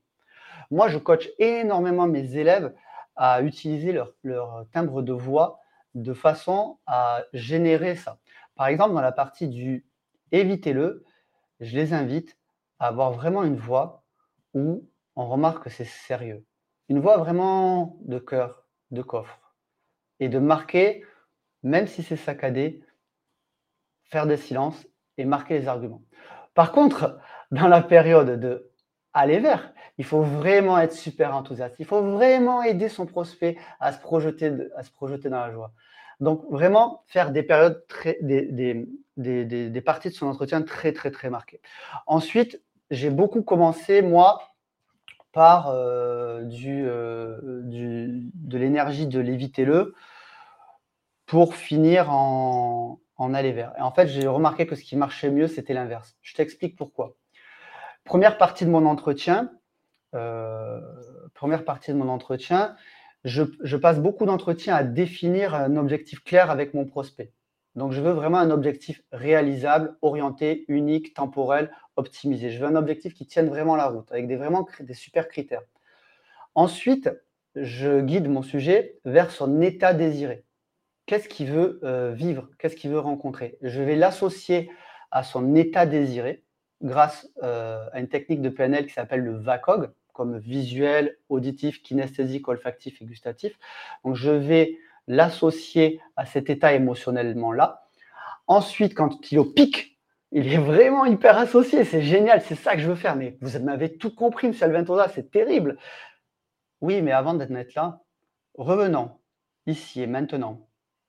Moi, je coach énormément mes élèves à utiliser leur, leur timbre de voix de façon à générer ça. Par exemple, dans la partie du évitez-le, je les invite à avoir vraiment une voix où on remarque que c'est sérieux. Une voix vraiment de cœur, de coffre. Et de marquer, même si c'est saccadé, faire des silences et marquer les arguments. Par contre, dans la période de aller vers, il faut vraiment être super enthousiaste. Il faut vraiment aider son prospect à se projeter, à se projeter dans la joie. Donc, vraiment faire des périodes, des, parties de son entretien très, très, très marquées. Ensuite, j'ai beaucoup commencé, moi, par euh, euh, du, de l'énergie de l'évitez-le pour finir en, aller vers. Et en fait, j'ai remarqué que ce qui marchait mieux, c'était l'inverse. Je t'explique pourquoi. Première partie de mon entretien, euh, première partie de mon entretien, je passe beaucoup d'entretiens à définir un objectif clair avec mon prospect. Donc, je veux vraiment un objectif réalisable, orienté, unique, temporel, optimisé. Je veux un objectif qui tienne vraiment la route, avec des, vraiment, des super critères. Ensuite, je guide mon sujet vers son état désiré. Qu'est-ce qu'il veut euh, vivre? Qu'est-ce qu'il veut rencontrer? Je vais l'associer à son état désiré grâce euh, à une technique de PNL qui s'appelle le VACOG, comme visuel, auditif, kinesthésique, olfactif et gustatif. Donc, je vais l'associer à cet état émotionnellement-là. Ensuite, quand il est au pic, il est vraiment hyper associé. C'est génial, c'est ça que je veux faire. Mais vous m'avez tout compris, M. Alventosa, c'est terrible. Oui, mais avant d'être là, revenons ici et maintenant,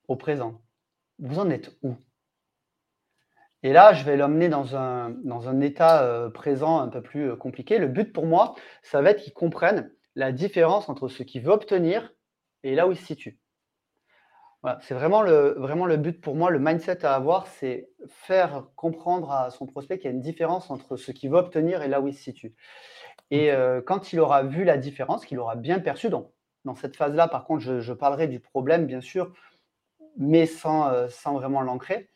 au présent. Vous en êtes où? Et là, je vais l'emmener dans un, dans un état euh, présent un peu plus euh, compliqué. Le but pour moi, ça va être qu'il comprenne la différence entre ce qu'il veut obtenir et là où il se situe. Voilà, c'est vraiment le, vraiment le but pour moi, le mindset à avoir, c'est faire comprendre à son prospect qu'il y a une différence entre ce qu'il veut obtenir et là où il se situe. Et euh, quand il aura vu la différence, qu'il aura bien perçu, donc dans cette phase-là, par contre, je, parlerai du problème, bien sûr, mais sans, euh, sans vraiment l'ancrer.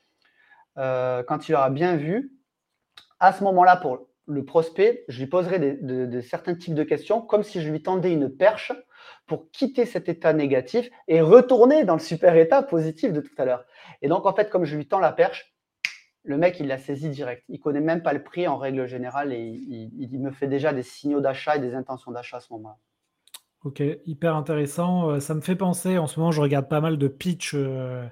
Euh, quand il aura bien vu, à ce moment-là, pour le prospect, je lui poserai des, certains types de questions, comme si je lui tendais une perche pour quitter cet état négatif et retourner dans le super état positif de tout à l'heure. Et donc, en fait, comme je lui tends la perche, le mec, il l'a saisi direct. Il connaît même pas le prix en règle générale et il, me fait déjà des signaux d'achat et des intentions d'achat à ce moment-là. Ok, hyper intéressant. Euh, ça me fait penser, en ce moment, je regarde pas mal de pitch euh,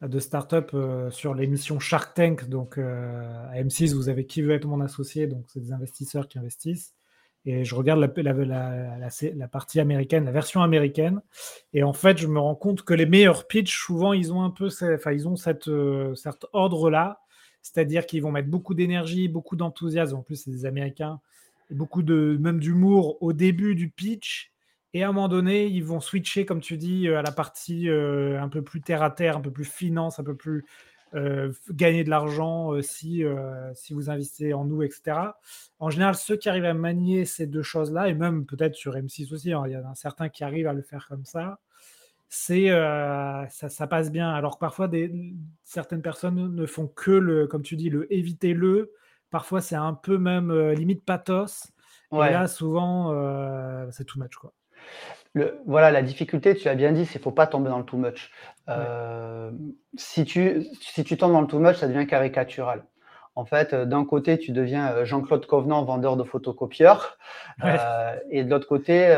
de start-up euh, sur l'émission Shark Tank. Donc, à M6, vous avez qui veut être mon associé? Donc, c'est des investisseurs qui investissent. Et je regarde la, partie américaine, la version américaine. Et en fait, je me rends compte que les meilleurs pitch, souvent, ils ont un peu, enfin, ils ont cette, cet ordre-là c'est-à-dire qu'ils vont mettre beaucoup d'énergie, beaucoup d'enthousiasme. En plus, c'est des Américains, et beaucoup de même d'humour au début du pitch. Et à un moment donné, ils vont switcher, comme tu dis, euh, à la partie euh, un peu plus terre à terre, un peu plus finance, un peu plus euh, gagner de l'argent si, si vous investissez en nous, etc. En général, ceux qui arrivent à manier ces deux choses-là, et même peut-être sur M6 aussi, hein, il y en a certains qui arrivent à le faire comme ça, c'est euh, ça, passe bien. Alors que parfois, des, certaines personnes ne font que le, comme tu dis, le éviter-le. Parfois, c'est un peu même euh, limite pathos. Et là, souvent, euh, c'est too much. Quoi. Le, voilà, la difficulté, tu as bien dit, c'est qu'il ne faut pas tomber dans le too much. si, tu, si tu tombes dans le too much, ça devient caricatural. En fait, euh, d'un côté, tu deviens euh, Jean-Claude Covenant, vendeur de photocopieurs. Euh, et de l'autre côté,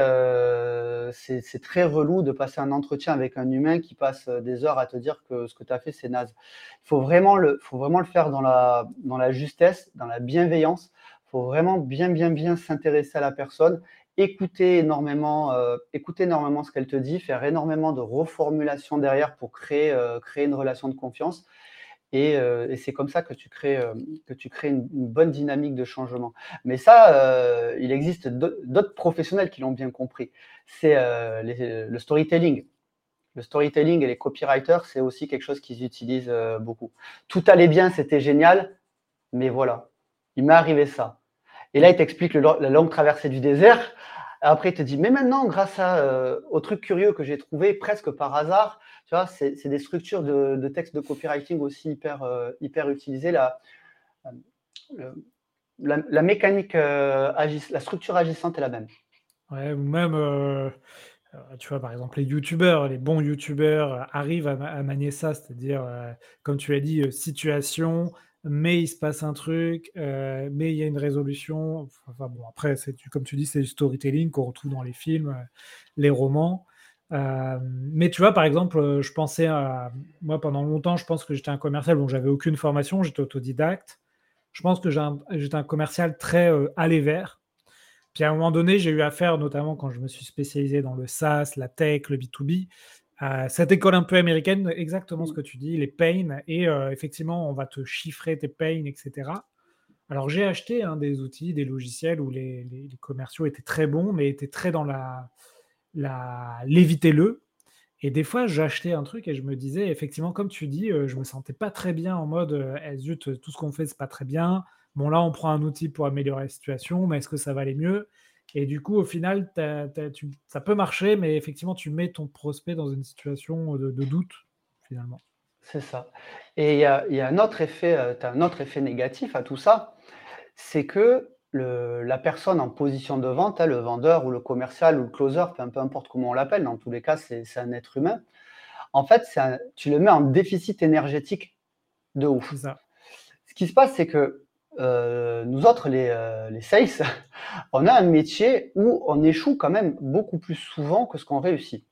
c'est très relou de passer un entretien avec un humain qui passe des heures à te dire que ce que tu as fait, c'est naze. Il faut vraiment le, faut vraiment le faire dans la, dans la justesse, dans la bienveillance. Faut vraiment bien, bien, bien s'intéresser à la personne écouter énormément, écouter énormément ce qu'elle te dit, faire énormément de reformulation derrière pour créer, créer une relation de confiance. Euh, et, c'est comme ça que tu crées, euh, que tu crées une, bonne dynamique de changement. Mais ça, euh, il existe d'autres professionnels qui l'ont bien compris. C'est le storytelling. Le storytelling et les copywriters, c'est aussi quelque chose qu'ils utilisent beaucoup. Tout allait bien, c'était génial, mais voilà, il m'est arrivé ça. Et là, il t'explique la longue traversée du désert. Après, il te dit, mais maintenant, grâce à, au truc curieux que j'ai trouvé presque par hasard, tu vois, c'est des structures de, de texte de copywriting aussi hyper, euh, hyper utilisées. La, euh, la, mécanique, euh, la structure agissante est la même. Ouais, ou même, tu vois, par exemple, les youtubeurs, les bons youtubeurs arrivent à, manier ça, c'est-à-dire, comme tu as dit, situation, mais il se passe un truc, mais il y a une résolution. Enfin, bon, après, comme tu dis, c'est du storytelling qu'on retrouve dans les films, les romans. Euh, mais tu vois, par exemple, euh, je pensais à. Moi, pendant longtemps, je pense que j'étais un commercial. Bon, j'avais aucune formation, j'étais autodidacte. Je pense que j'étais un, commercial très euh, aller vers. Puis à un moment donné, j'ai eu affaire, notamment quand je me suis spécialisé dans le SaaS, la tech, le B2B, à cette école un peu américaine, exactement ce que tu dis, les pains. Et effectivement, on va te chiffrer tes pains, etc. Alors j'ai acheté hein, des outils, des logiciels où les, les, commerciaux étaient très bons, mais étaient très dans la l'évitez-le. Et des fois, j'achetais un truc et je me disais, effectivement, comme tu dis, euh, je me sentais pas très bien en mode, euh, eh, zut, tout ce qu'on fait, c'est pas très bien. Bon, là, on prend un outil pour améliorer la situation, mais est-ce que ça va aller mieux? Et du coup, au final, ça peut marcher, mais effectivement, tu mets ton prospect dans une situation de, doute, finalement. C'est ça. Et il y a, un autre effet, euh, as un autre effet négatif à tout ça, c'est que la personne en position de vente, hein, le vendeur ou le commercial ou le closer, peu, importe comment on l'appelle, dans tous les cas, c'est un être humain. En fait, tu le mets en déficit énergétique de ouf. Ce qui se passe, c'est que euh, nous autres, les, euh, les, sales, on a un métier où on échoue quand même beaucoup plus souvent que ce qu'on réussit.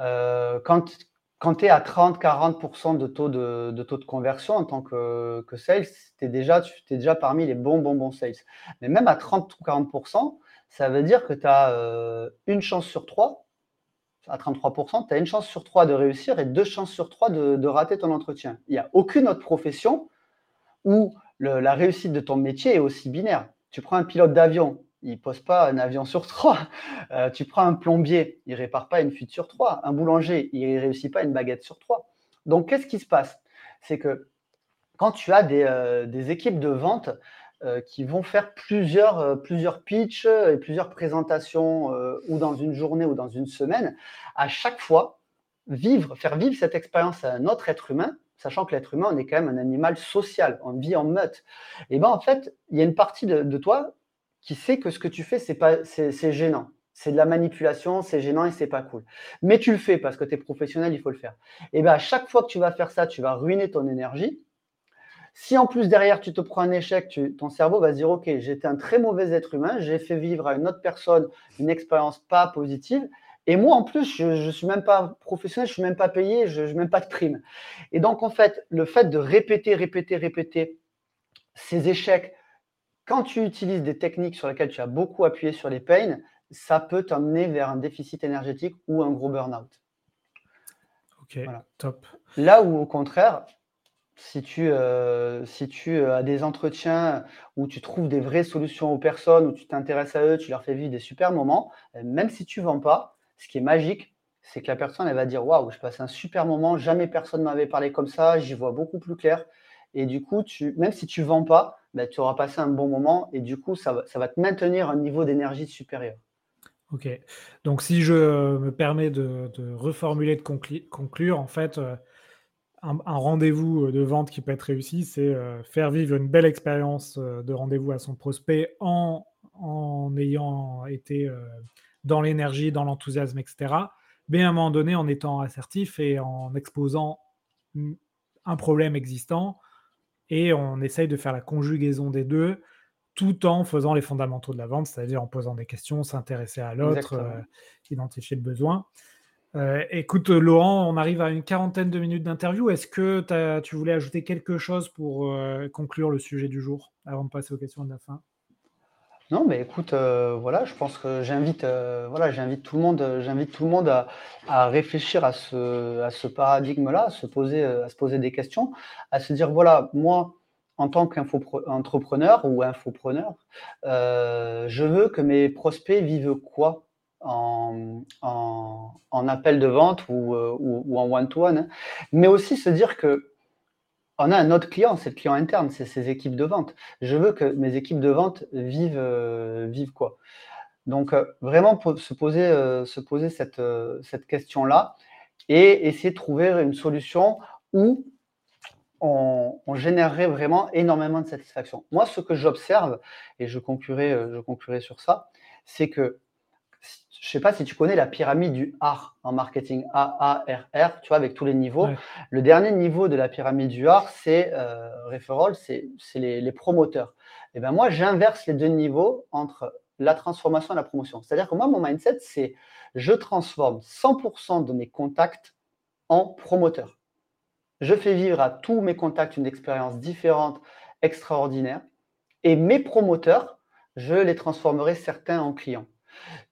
Euh, quand tu es à 30-40% de taux de, taux de conversion en tant que, que sales, tu es, déjà, parmi les bons, bons, bons sales. Mais même à 30 ou 40%, ça veut dire que tu as une chance sur trois, à 33%, tu as une chance sur trois de réussir et deux chances sur trois de, de rater ton entretien. Il n'y a aucune autre profession où la réussite de ton métier est aussi binaire. Tu prends un pilote d'avion, il ne pose pas un avion sur trois. Euh, tu prends un plombier, il ne répare pas une fuite sur trois. Un boulanger, il ne réussit pas une baguette sur trois. Donc, qu'est-ce qui se passe? C'est que quand tu as des, euh, équipes de vente euh, qui vont faire plusieurs, plusieurs pitchs et plusieurs présentations, ou dans une journée ou dans une semaine, à chaque fois, faire vivre cette expérience à un autre être humain, sachant que l'être humain, on est quand même un animal social, on vit en meute. Et bien en fait, il y a une partie de, toi qui sait que ce que tu fais, c'est pas, c'est gênant. C'est de la manipulation, c'est gênant et c'est pas cool. Mais tu le fais parce que tu es professionnel, il faut le faire. Et bien à chaque fois que tu vas faire ça, tu vas ruiner ton énergie. Si en plus derrière tu te prends un échec, ton cerveau va se dire ok, j'étais un très mauvais être humain, j'ai fait vivre à une autre personne une expérience pas positive, et moi, en plus, je ne suis même pas professionnel, je ne suis même pas payé, je n'ai même pas de prime. Et donc, en fait, le fait de répéter, répéter, répéter ces échecs, quand tu utilises des techniques sur lesquelles tu as beaucoup appuyé sur les pains, ça peut t'emmener vers un déficit énergétique ou un gros burn-out. Ok, top. Là où, au contraire, si tu, euh, si tu as des entretiens où tu trouves des vraies solutions aux personnes, où tu t'intéresses à eux, tu leur fais vivre des super moments, même si tu ne vends pas, ce qui est magique, c'est que la personne, elle va dire Waouh, je passe un super moment, jamais personne ne m'avait parlé comme ça, j'y vois beaucoup plus clair. Et du coup, tu, même si tu ne vends pas, bah, tu auras passé un bon moment et du coup, ça va, ça va te maintenir un niveau d'énergie supérieur. Ok. Donc, si je me permets de, reformuler, de conclure, en fait, euh, un, rendez-vous de vente qui peut être réussi, c'est euh, faire vivre une belle expérience euh, de rendez-vous à son prospect en, en ayant été dans l'énergie, dans l'enthousiasme, etc. Mais à un moment donné, en étant assertif et en exposant un problème existant, et on essaye de faire la conjugaison des deux, tout en faisant les fondamentaux de la vente, c'est-à-dire en posant des questions, s'intéresser à l'autre, euh, identifier le besoin. Euh, écoute, Laurent, on arrive à une quarantaine de minutes d'interview. Est-ce que tu voulais ajouter quelque chose pour euh, conclure le sujet du jour avant de passer aux questions de la fin? Non, mais écoute, euh, voilà, je pense que j'invite, euh, voilà, j'invite tout le monde, euh, j'invite tout le monde à, réfléchir à ce, paradigme-là, à se poser, des questions, à se dire, voilà, moi, en tant qu'entrepreneur ou infopreneur, je veux que mes prospects vivent quoi en, en, appel de vente ou, ou, en one-to-one, hein. mais aussi se dire que on a un autre client, c'est le client interne, c'est ses équipes de vente. Je veux que mes équipes de vente vivent, euh, vivent quoi Donc, euh, vraiment se poser, euh, se poser cette, cette question-là et essayer de trouver une solution où on, générerait vraiment énormément de satisfaction. Moi, ce que j'observe, et je conclurai, je conclurai sur ça, c'est que je ne sais pas si tu connais la pyramide du R en marketing, A-A-R-R, tu vois, avec tous les niveaux. Le dernier niveau de la pyramide du R, c'est euh, referral, c'est les, promoteurs. Et ben moi, j'inverse les deux niveaux entre la transformation et la promotion. C'est-à-dire que moi, mon mindset, c'est je transforme 100% de mes contacts en promoteurs. Je fais vivre à tous mes contacts une expérience différente, extraordinaire. Et mes promoteurs, je les transformerai certains en clients.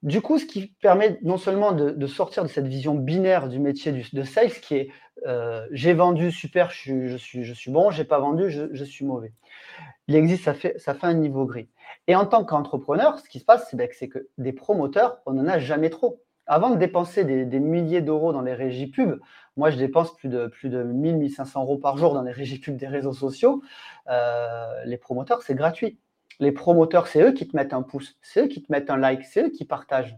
Du coup, ce qui permet non seulement de, sortir de cette vision binaire du métier de sales, qui est euh, j'ai vendu, super, je suis, je suis, bon, j'ai pas vendu, je, suis mauvais. Il existe, ça fait, un niveau gris. Et en tant qu'entrepreneur, ce qui se passe, c'est que des promoteurs, on n'en a jamais trop. Avant de dépenser des, milliers d'euros dans les régies pubs, moi je dépense plus de, plus de 1000, 1500 euros par jour dans les régies pubs des réseaux sociaux. Euh, les promoteurs, c'est gratuit les promoteurs, c'est eux qui te mettent un pouce, c'est eux qui te mettent un like, c'est eux qui partagent.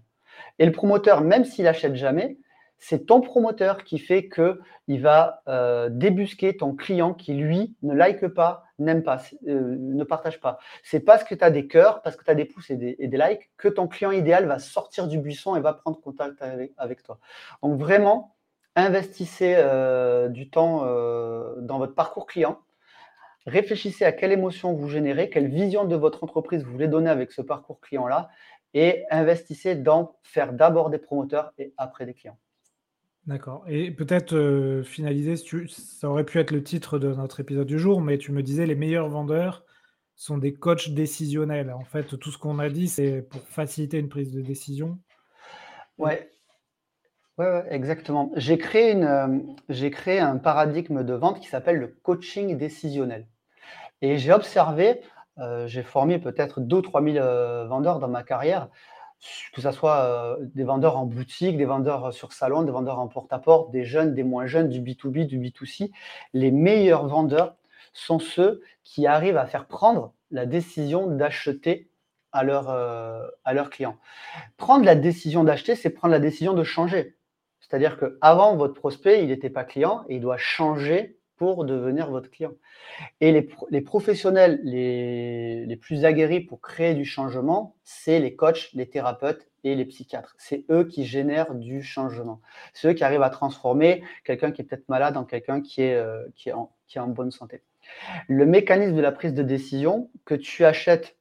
Et le promoteur, même s'il n'achète jamais, c'est ton promoteur qui fait qu'il va euh, débusquer ton client qui, lui, ne like pas, n'aime pas, euh, ne partage pas. C'est parce que tu as des cœurs, parce que tu as des pouces et des, likes, que ton client idéal va sortir du buisson et va prendre contact avec, toi. Donc vraiment, investissez euh, du temps dans votre parcours client. Réfléchissez à quelle émotion vous générez, quelle vision de votre entreprise vous voulez donner avec ce parcours client-là et investissez dans faire d'abord des promoteurs et après des clients. D'accord et peut-être, euh, finaliser, ça aurait pu être le titre de notre épisode du jour, mais tu me disais: «Les meilleurs vendeurs sont des coachs décisionnels». En fait, tout ce qu'on a dit, c'est pour faciliter une prise de décision? Ouais. Ouais, exactement. J'ai créé une, euh, j'ai créé un paradigme de vente qui s'appelle le coaching décisionnel et j'ai observé, euh, j'ai formé peut-être 2 ou 3 000, vendeurs dans ma carrière que ce soit euh, des vendeurs en boutique, des vendeurs sur salon, des vendeurs en porte-à-porte, des jeunes, des moins jeunes, du B2B, du B2C, les meilleurs vendeurs sont ceux qui arrivent à faire prendre la décision d'acheter à, leur, euh, leurs clients. Prendre la décision d'acheter, c'est prendre la décision de changer. C'est-à-dire qu'avant, votre prospect, il n'était pas client et il doit changer pour devenir votre client. Et les, professionnels les, plus aguerris pour créer du changement, c'est les coachs, les thérapeutes et les psychiatres. C'est eux qui génèrent du changement. C'est eux qui arrivent à transformer quelqu'un qui est peut-être malade en quelqu'un qui est, euh, en bonne santé. Le mécanisme de la prise de décision, que tu achètes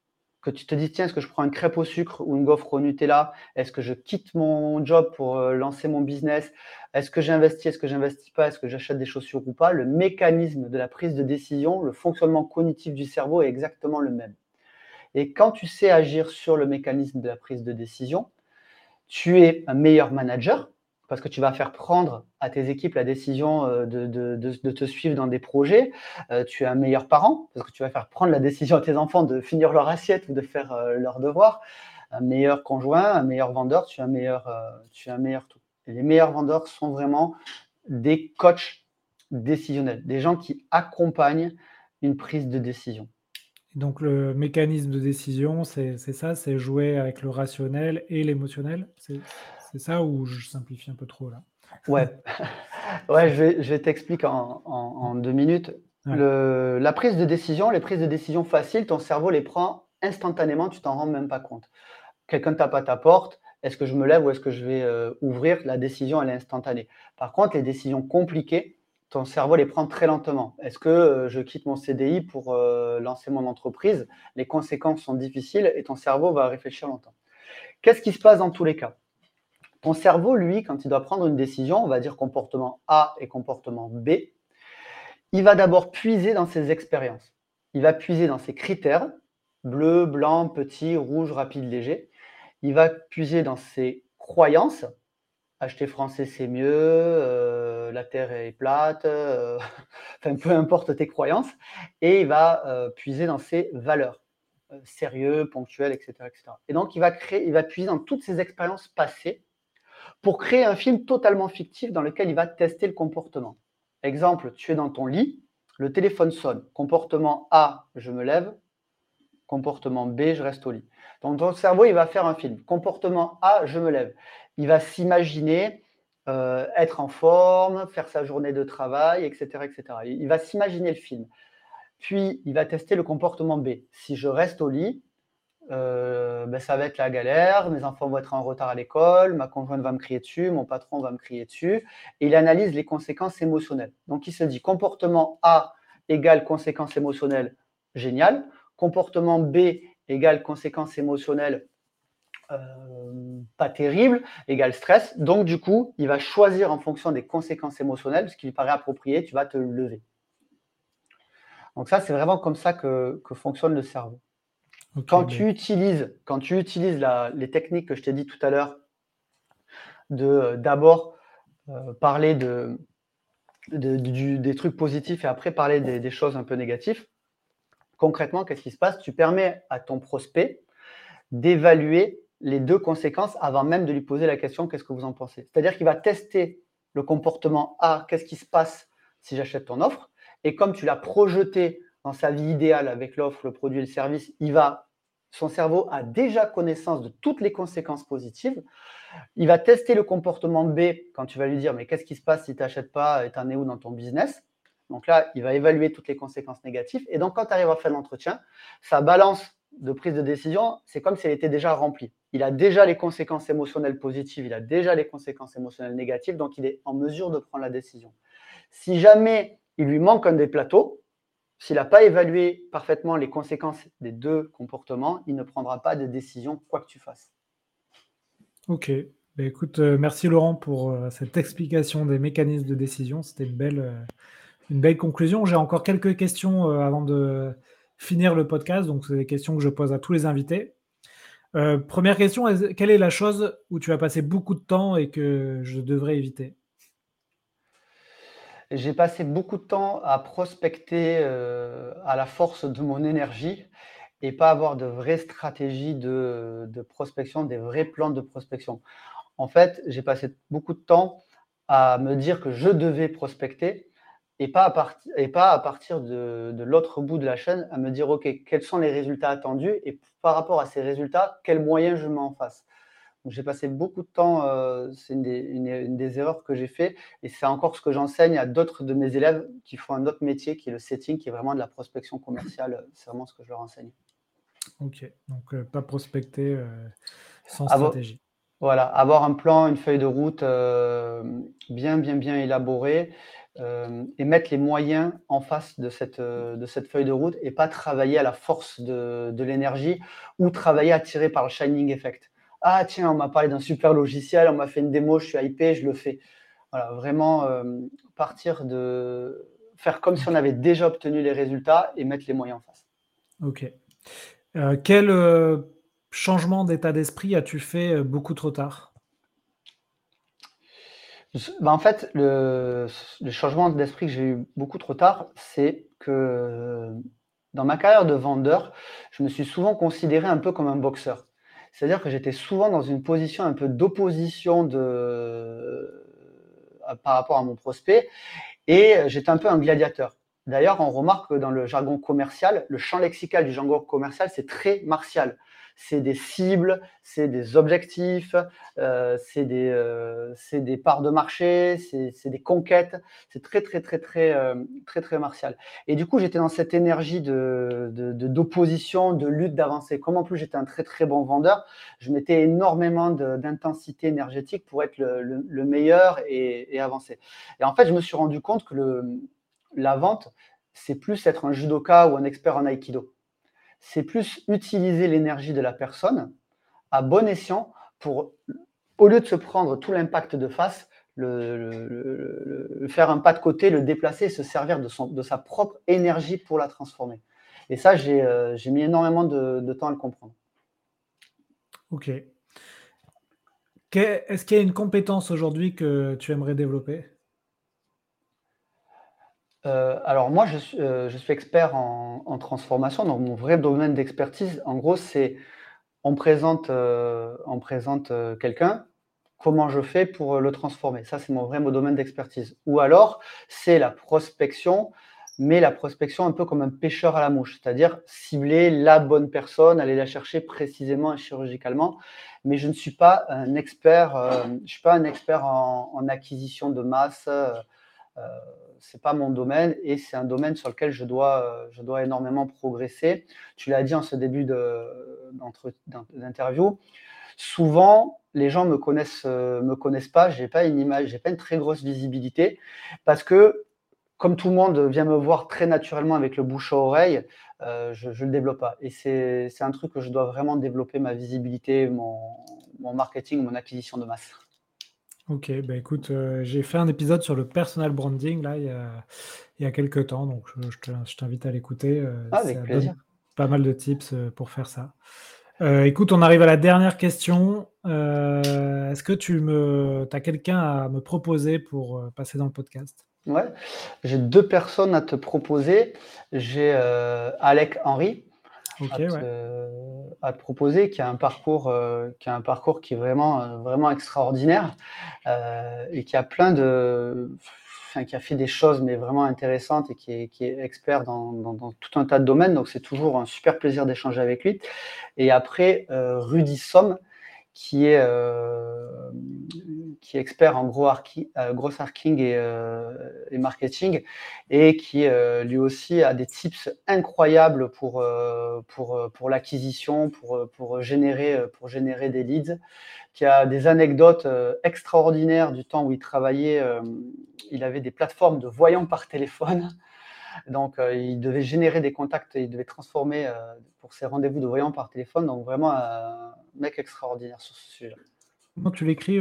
que tu te dis, tiens, est-ce que je prends une crêpe au sucre ou une gaufre au Nutella? Est-ce que je quitte mon job pour euh, lancer mon business? Est-ce que j'investis? Est-ce que j'investis pas? Est-ce que j'achète des chaussures ou pas? Le mécanisme de la prise de décision, le fonctionnement cognitif du cerveau est exactement le même. Et quand tu sais agir sur le mécanisme de la prise de décision, tu es un meilleur manager parce que tu vas faire prendre à tes équipes la décision euh, de, te suivre dans des projets. Euh, tu es un meilleur parent, parce que tu vas faire prendre la décision à tes enfants de finir leur assiette ou de faire euh, leurs devoirs. Un meilleur conjoint, un meilleur vendeur, tu es un meilleur, tu es un meilleur tout. les meilleurs vendeurs sont vraiment des coachs décisionnels, des gens qui accompagnent une prise de décision. Donc le mécanisme de décision, c'est ça, c'est jouer avec le rationnel et l'émotionnel c'est ça ou je simplifie un peu trop là? Ouais, ouais je vais, t'expliquer en, deux minutes. la prise de décision, les prises de décision faciles, ton cerveau les prend instantanément, tu t'en rends même pas compte. Quelqu'un tape à ta porte, est-ce que je me lève ou est-ce que je vais euh, ouvrir? La décision, elle est instantanée. Par contre, les décisions compliquées, ton cerveau les prend très lentement. Est-ce que euh, je quitte mon CDI pour euh, lancer mon entreprise? Les conséquences sont difficiles et ton cerveau va réfléchir longtemps. Qu'est-ce qui se passe dans tous les cas? Ton cerveau, lui, quand il doit prendre une décision, on va dire comportement A et comportement B, il va d'abord puiser dans ses expériences. Il va puiser dans ses critères, bleu, blanc, petit, rouge, rapide, léger. Il va puiser dans ses croyances. Acheter français, c'est mieux, euh, la terre est plate, euh, enfin, peu importe tes croyances. Et il va euh, puiser dans ses valeurs, sérieux, ponctuel, etc., etc. Et donc, il va, créer, il va puiser dans toutes ses expériences passées pour créer un film totalement fictif dans lequel il va tester le comportement. Exemple, tu es dans ton lit, le téléphone sonne. Comportement A, je me lève. Comportement B, je reste au lit. Donc ton cerveau, il va faire un film. Comportement A, je me lève. Il va s'imaginer euh, être en forme, faire sa journée de travail, etc. etc. Il va s'imaginer le film. Puis, il va tester le comportement B. Si je reste au lit, euh, ben, ça va être la galère, mes enfants vont être en retard à l'école, ma conjointe va me crier dessus, mon patron va me crier dessus, et il analyse les conséquences émotionnelles. Donc il se dit comportement A égale conséquences émotionnelles, génial, comportement B égale conséquences émotionnelles, euh, pas terrible, égale stress. Donc du coup, il va choisir en fonction des conséquences émotionnelles, ce qui lui paraît approprié, tu vas te lever. Donc ça, c'est vraiment comme ça que fonctionne le cerveau quand, tu utilises, quand tu utilises les techniques que je t'ai dit tout à l'heure, de euh, d'abord euh, parler de, des trucs positifs et après parler des, choses un peu négatives, concrètement, qu'est-ce qui se passe? Tu permets à ton prospect d'évaluer les deux conséquences avant même de lui poser la question qu'est-ce que vous en pensez? C'est-à-dire qu'il va tester le comportement A, qu'est-ce qui se passe si j'achète ton offre? Et comme tu l'as projeté dans sa vie idéale avec l'offre, le produit et le service, il va son cerveau a déjà connaissance de toutes les conséquences positives. Il va tester le comportement B quand tu vas lui dire mais qu'est-ce qui se passe si tu n'achètes pas et tu en es où dans ton business? Donc là, il va évaluer toutes les conséquences négatives. Et donc quand tu arrives à faire l'entretien, sa balance de prise de décision, c'est comme si elle était déjà remplie. Il a déjà les conséquences émotionnelles positives, il a déjà les conséquences émotionnelles négatives, donc il est en mesure de prendre la décision. Si jamais il lui manque un des plateaux, s'il n'a pas évalué parfaitement les conséquences des deux comportements, il ne prendra pas de décision, quoi que tu fasses. Ok. Bah, écoute, euh, merci Laurent pour euh, cette explication des mécanismes de décision. C'était une belle, euh, une belle conclusion. J'ai encore quelques questions avant de finir le podcast. Donc, c'est des questions que je pose à tous les invités. première question, quelle est la chose où tu as passé beaucoup de temps et que je devrais éviter? J'ai passé beaucoup de temps à prospecter euh, à la force de mon énergie et pas avoir de vraies stratégies de, prospection, des vrais plans de prospection. En fait, j'ai passé beaucoup de temps à me dire que je devais prospecter et pas à, partir de, de l'autre bout de la chaîne à me dire, OK, quels sont les résultats attendus et par rapport à ces résultats, quels moyens je mets en face? J'ai passé beaucoup de temps, euh, c'est une, des erreurs que j'ai fait, et c'est encore ce que j'enseigne à d'autres de mes élèves qui font un autre métier, qui est le setting, qui est vraiment de la prospection commerciale. C'est vraiment ce que je leur enseigne. Ok, donc euh, pas prospecter euh, sans stratégie. Voilà, avoir un plan, une feuille de route bien, bien, bien élaborée et mettre les moyens en face de cette, de cette feuille de route et pas travailler à la force de, de l'énergie ou travailler attiré par le shining effect ah tiens, on m'a parlé d'un super logiciel, on m'a fait une démo, je suis hypé, je le fais. Voilà, vraiment euh, partir de faire comme si on avait déjà obtenu les résultats et mettre les moyens en face. Ok. Euh, quel euh, changement d'état d'esprit as-tu fait beaucoup trop tard? Bah, En fait, le, le changement d'esprit que j'ai eu beaucoup trop tard, c'est que dans ma carrière de vendeur, je me suis souvent considéré un peu comme un boxeur. C'est-à-dire que j'étais souvent dans une position un peu d'opposition. Euh, par rapport à mon prospect et j'étais un peu un gladiateur. D'ailleurs, on remarque que dans le jargon commercial, le champ lexical du jargon commercial, c'est très martial c'est des cibles, c'est des objectifs, euh, c'est des, euh, des, parts de marché, c'est des conquêtes. C'est très, très, très, très, euh, très, très martial. Et du coup, j'étais dans cette énergie d'opposition, de, de, lutte, d'avancée. Comme en plus j'étais un très, très bon vendeur, je mettais énormément d'intensité énergétique pour être le, le, meilleur et, et, avancer. Et en fait, je me suis rendu compte que le, la vente, c'est plus être un judoka ou un expert en aïkido c'est plus utiliser l'énergie de la personne à bon escient pour, au lieu de se prendre tout l'impact de face, le, faire un pas de côté, le déplacer, se servir de, de sa propre énergie pour la transformer. Et ça, j'ai euh, mis énormément de, temps à le comprendre. Ok. Est-ce qu'il y a une compétence aujourd'hui que tu aimerais développer? Euh, alors moi, je suis, euh, expert en, transformation. Donc mon vrai domaine d'expertise, en gros, c'est on présente, euh, quelqu'un, comment je fais pour le transformer? Ça, c'est mon vrai domaine d'expertise. Ou alors, c'est la prospection, mais la prospection un peu comme un pêcheur à la mouche, c'est-à-dire cibler la bonne personne, aller la chercher précisément et chirurgicalement. Mais je ne suis pas un expert, je suis pas un expert en acquisition de masse c'est pas mon domaine et c'est un domaine sur lequel je dois, euh, énormément progresser. Tu l'as dit en ce début d'interview. Souvent, les gens me connaissent, euh, me connaissent pas. J'ai pas une image, j'ai pas une très grosse visibilité parce que comme tout le monde vient me voir très naturellement avec le bouche à oreille, euh, je ne le développe pas. Et c'est un truc que je dois vraiment développer ma visibilité, mon marketing, mon acquisition de masse. Ok, bah écoute, euh, j'ai fait un épisode sur le personal branding là il y a, il y a quelques temps, donc je, t'invite à l'écouter. Euh, ah, avec plaisir. Pas mal de tips euh, pour faire ça. écoute, on arrive à la dernière question. Est-ce que tu me, as quelqu'un à me proposer pour passer dans le podcast? Ouais, j'ai deux personnes à te proposer. J'ai Alec Henry à, te, proposer, qui a un parcours, euh, qui a un parcours qui est vraiment, euh, vraiment extraordinaire euh, et qui a plein de qui a fait des choses mais vraiment intéressantes et qui est, qui est expert dans, dans, tout un tas de domaines. Donc c'est toujours un super plaisir d'échanger avec lui. Et après, Rudy Somme, qui est, qui est expert en gros, archi, euh, gros euh, et, marketing et qui lui aussi a des tips incroyables pour, pour, pour l'acquisition, pour, pour, générer, pour générer des leads, qui a des anecdotes extraordinaires du temps où il travaillait. il avait des plateformes de voyants par téléphone. Donc, il devait générer des contacts, il devait transformer pour ses rendez-vous de voyants par téléphone. Donc, vraiment, un mec extraordinaire sur ce sujet. Comment tu l'écris,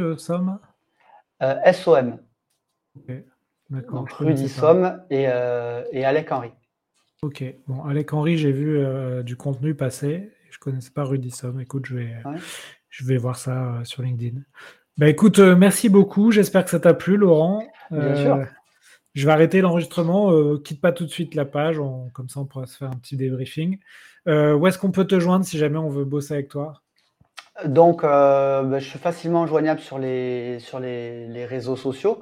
euh, S-O-M. Donc, Rudy Somme et, et, Alec Henry. Ok, bon, Alec Henry, j'ai vu du contenu passer. Je ne connaissais pas Rudy Somme. Écoute, je vais, je vais voir ça sur LinkedIn. Bah, écoute, merci beaucoup. J'espère que ça t'a plu, Laurent. Bien sûr. Je vais arrêter l'enregistrement. Euh, quitte pas tout de suite la page. comme ça, on pourra se faire un petit débriefing. Euh, où est-ce qu'on peut te joindre si jamais on veut bosser avec toi? Donc, euh, ben, je suis facilement joignable sur les, réseaux sociaux.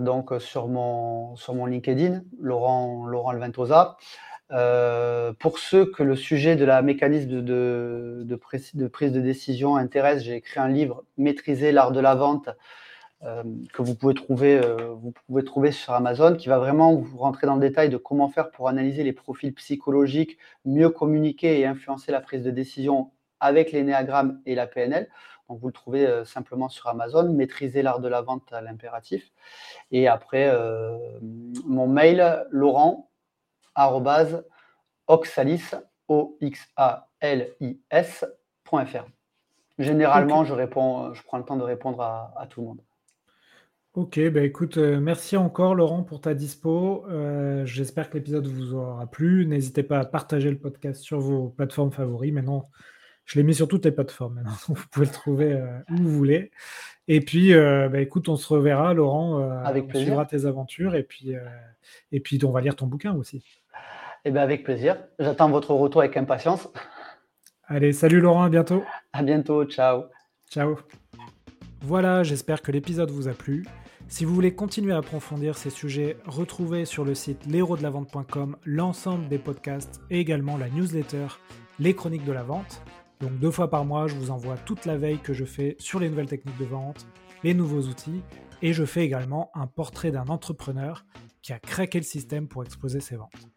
donc, sur mon, sur mon LinkedIn, Laurent, Laurent pour ceux que le sujet de la mécanisme de, prise de décision intéresse, j'ai écrit un livre Maîtriser l'art de la vente euh, que vous pouvez, trouver, euh, vous pouvez trouver sur Amazon, qui va vraiment vous rentrer dans le détail de comment faire pour analyser les profils psychologiques, mieux communiquer et influencer la prise de décision avec l'énéagramme et la PNL. Donc vous le trouvez euh, simplement sur Amazon, maîtriser l'art de la vente à l'impératif. Et après, mon mail, laurent, oxalis, o x a l i Généralement, je, réponds, je prends le temps de répondre à tout le monde. Ok, bah écoute, euh, merci encore Laurent pour ta dispo. Euh, j'espère que l'épisode vous aura plu. N'hésitez pas à partager le podcast sur vos plateformes favoris. Maintenant, je l'ai mis sur toutes les plateformes. Maintenant, vous pouvez le trouver euh, où vous voulez. Et puis, bah écoute, on se reverra, Laurent. Avec on plaisir. suivra tes aventures et puis, et puis on va lire ton bouquin aussi. Eh bien, avec plaisir. J'attends votre retour avec impatience. Allez, salut Laurent, à bientôt. À bientôt, ciao. Ciao. Voilà, j'espère que l'épisode vous a plu. Si vous voulez continuer à approfondir ces sujets, retrouvez sur le site l'ensemble des podcasts et également la newsletter Les Chroniques de la Vente. Donc deux fois par mois, je vous envoie toute la veille que je fais sur les nouvelles techniques de vente, les nouveaux outils, et je fais également un portrait d'un entrepreneur qui a craqué le système pour exposer ses ventes.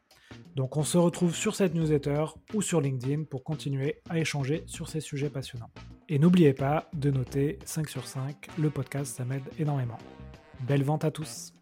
Donc on se retrouve sur cette newsletter ou sur LinkedIn pour continuer à échanger sur ces sujets passionnants. Et n'oubliez pas de noter 5 sur 5, le podcast ça m'aide énormément. Belle vente à tous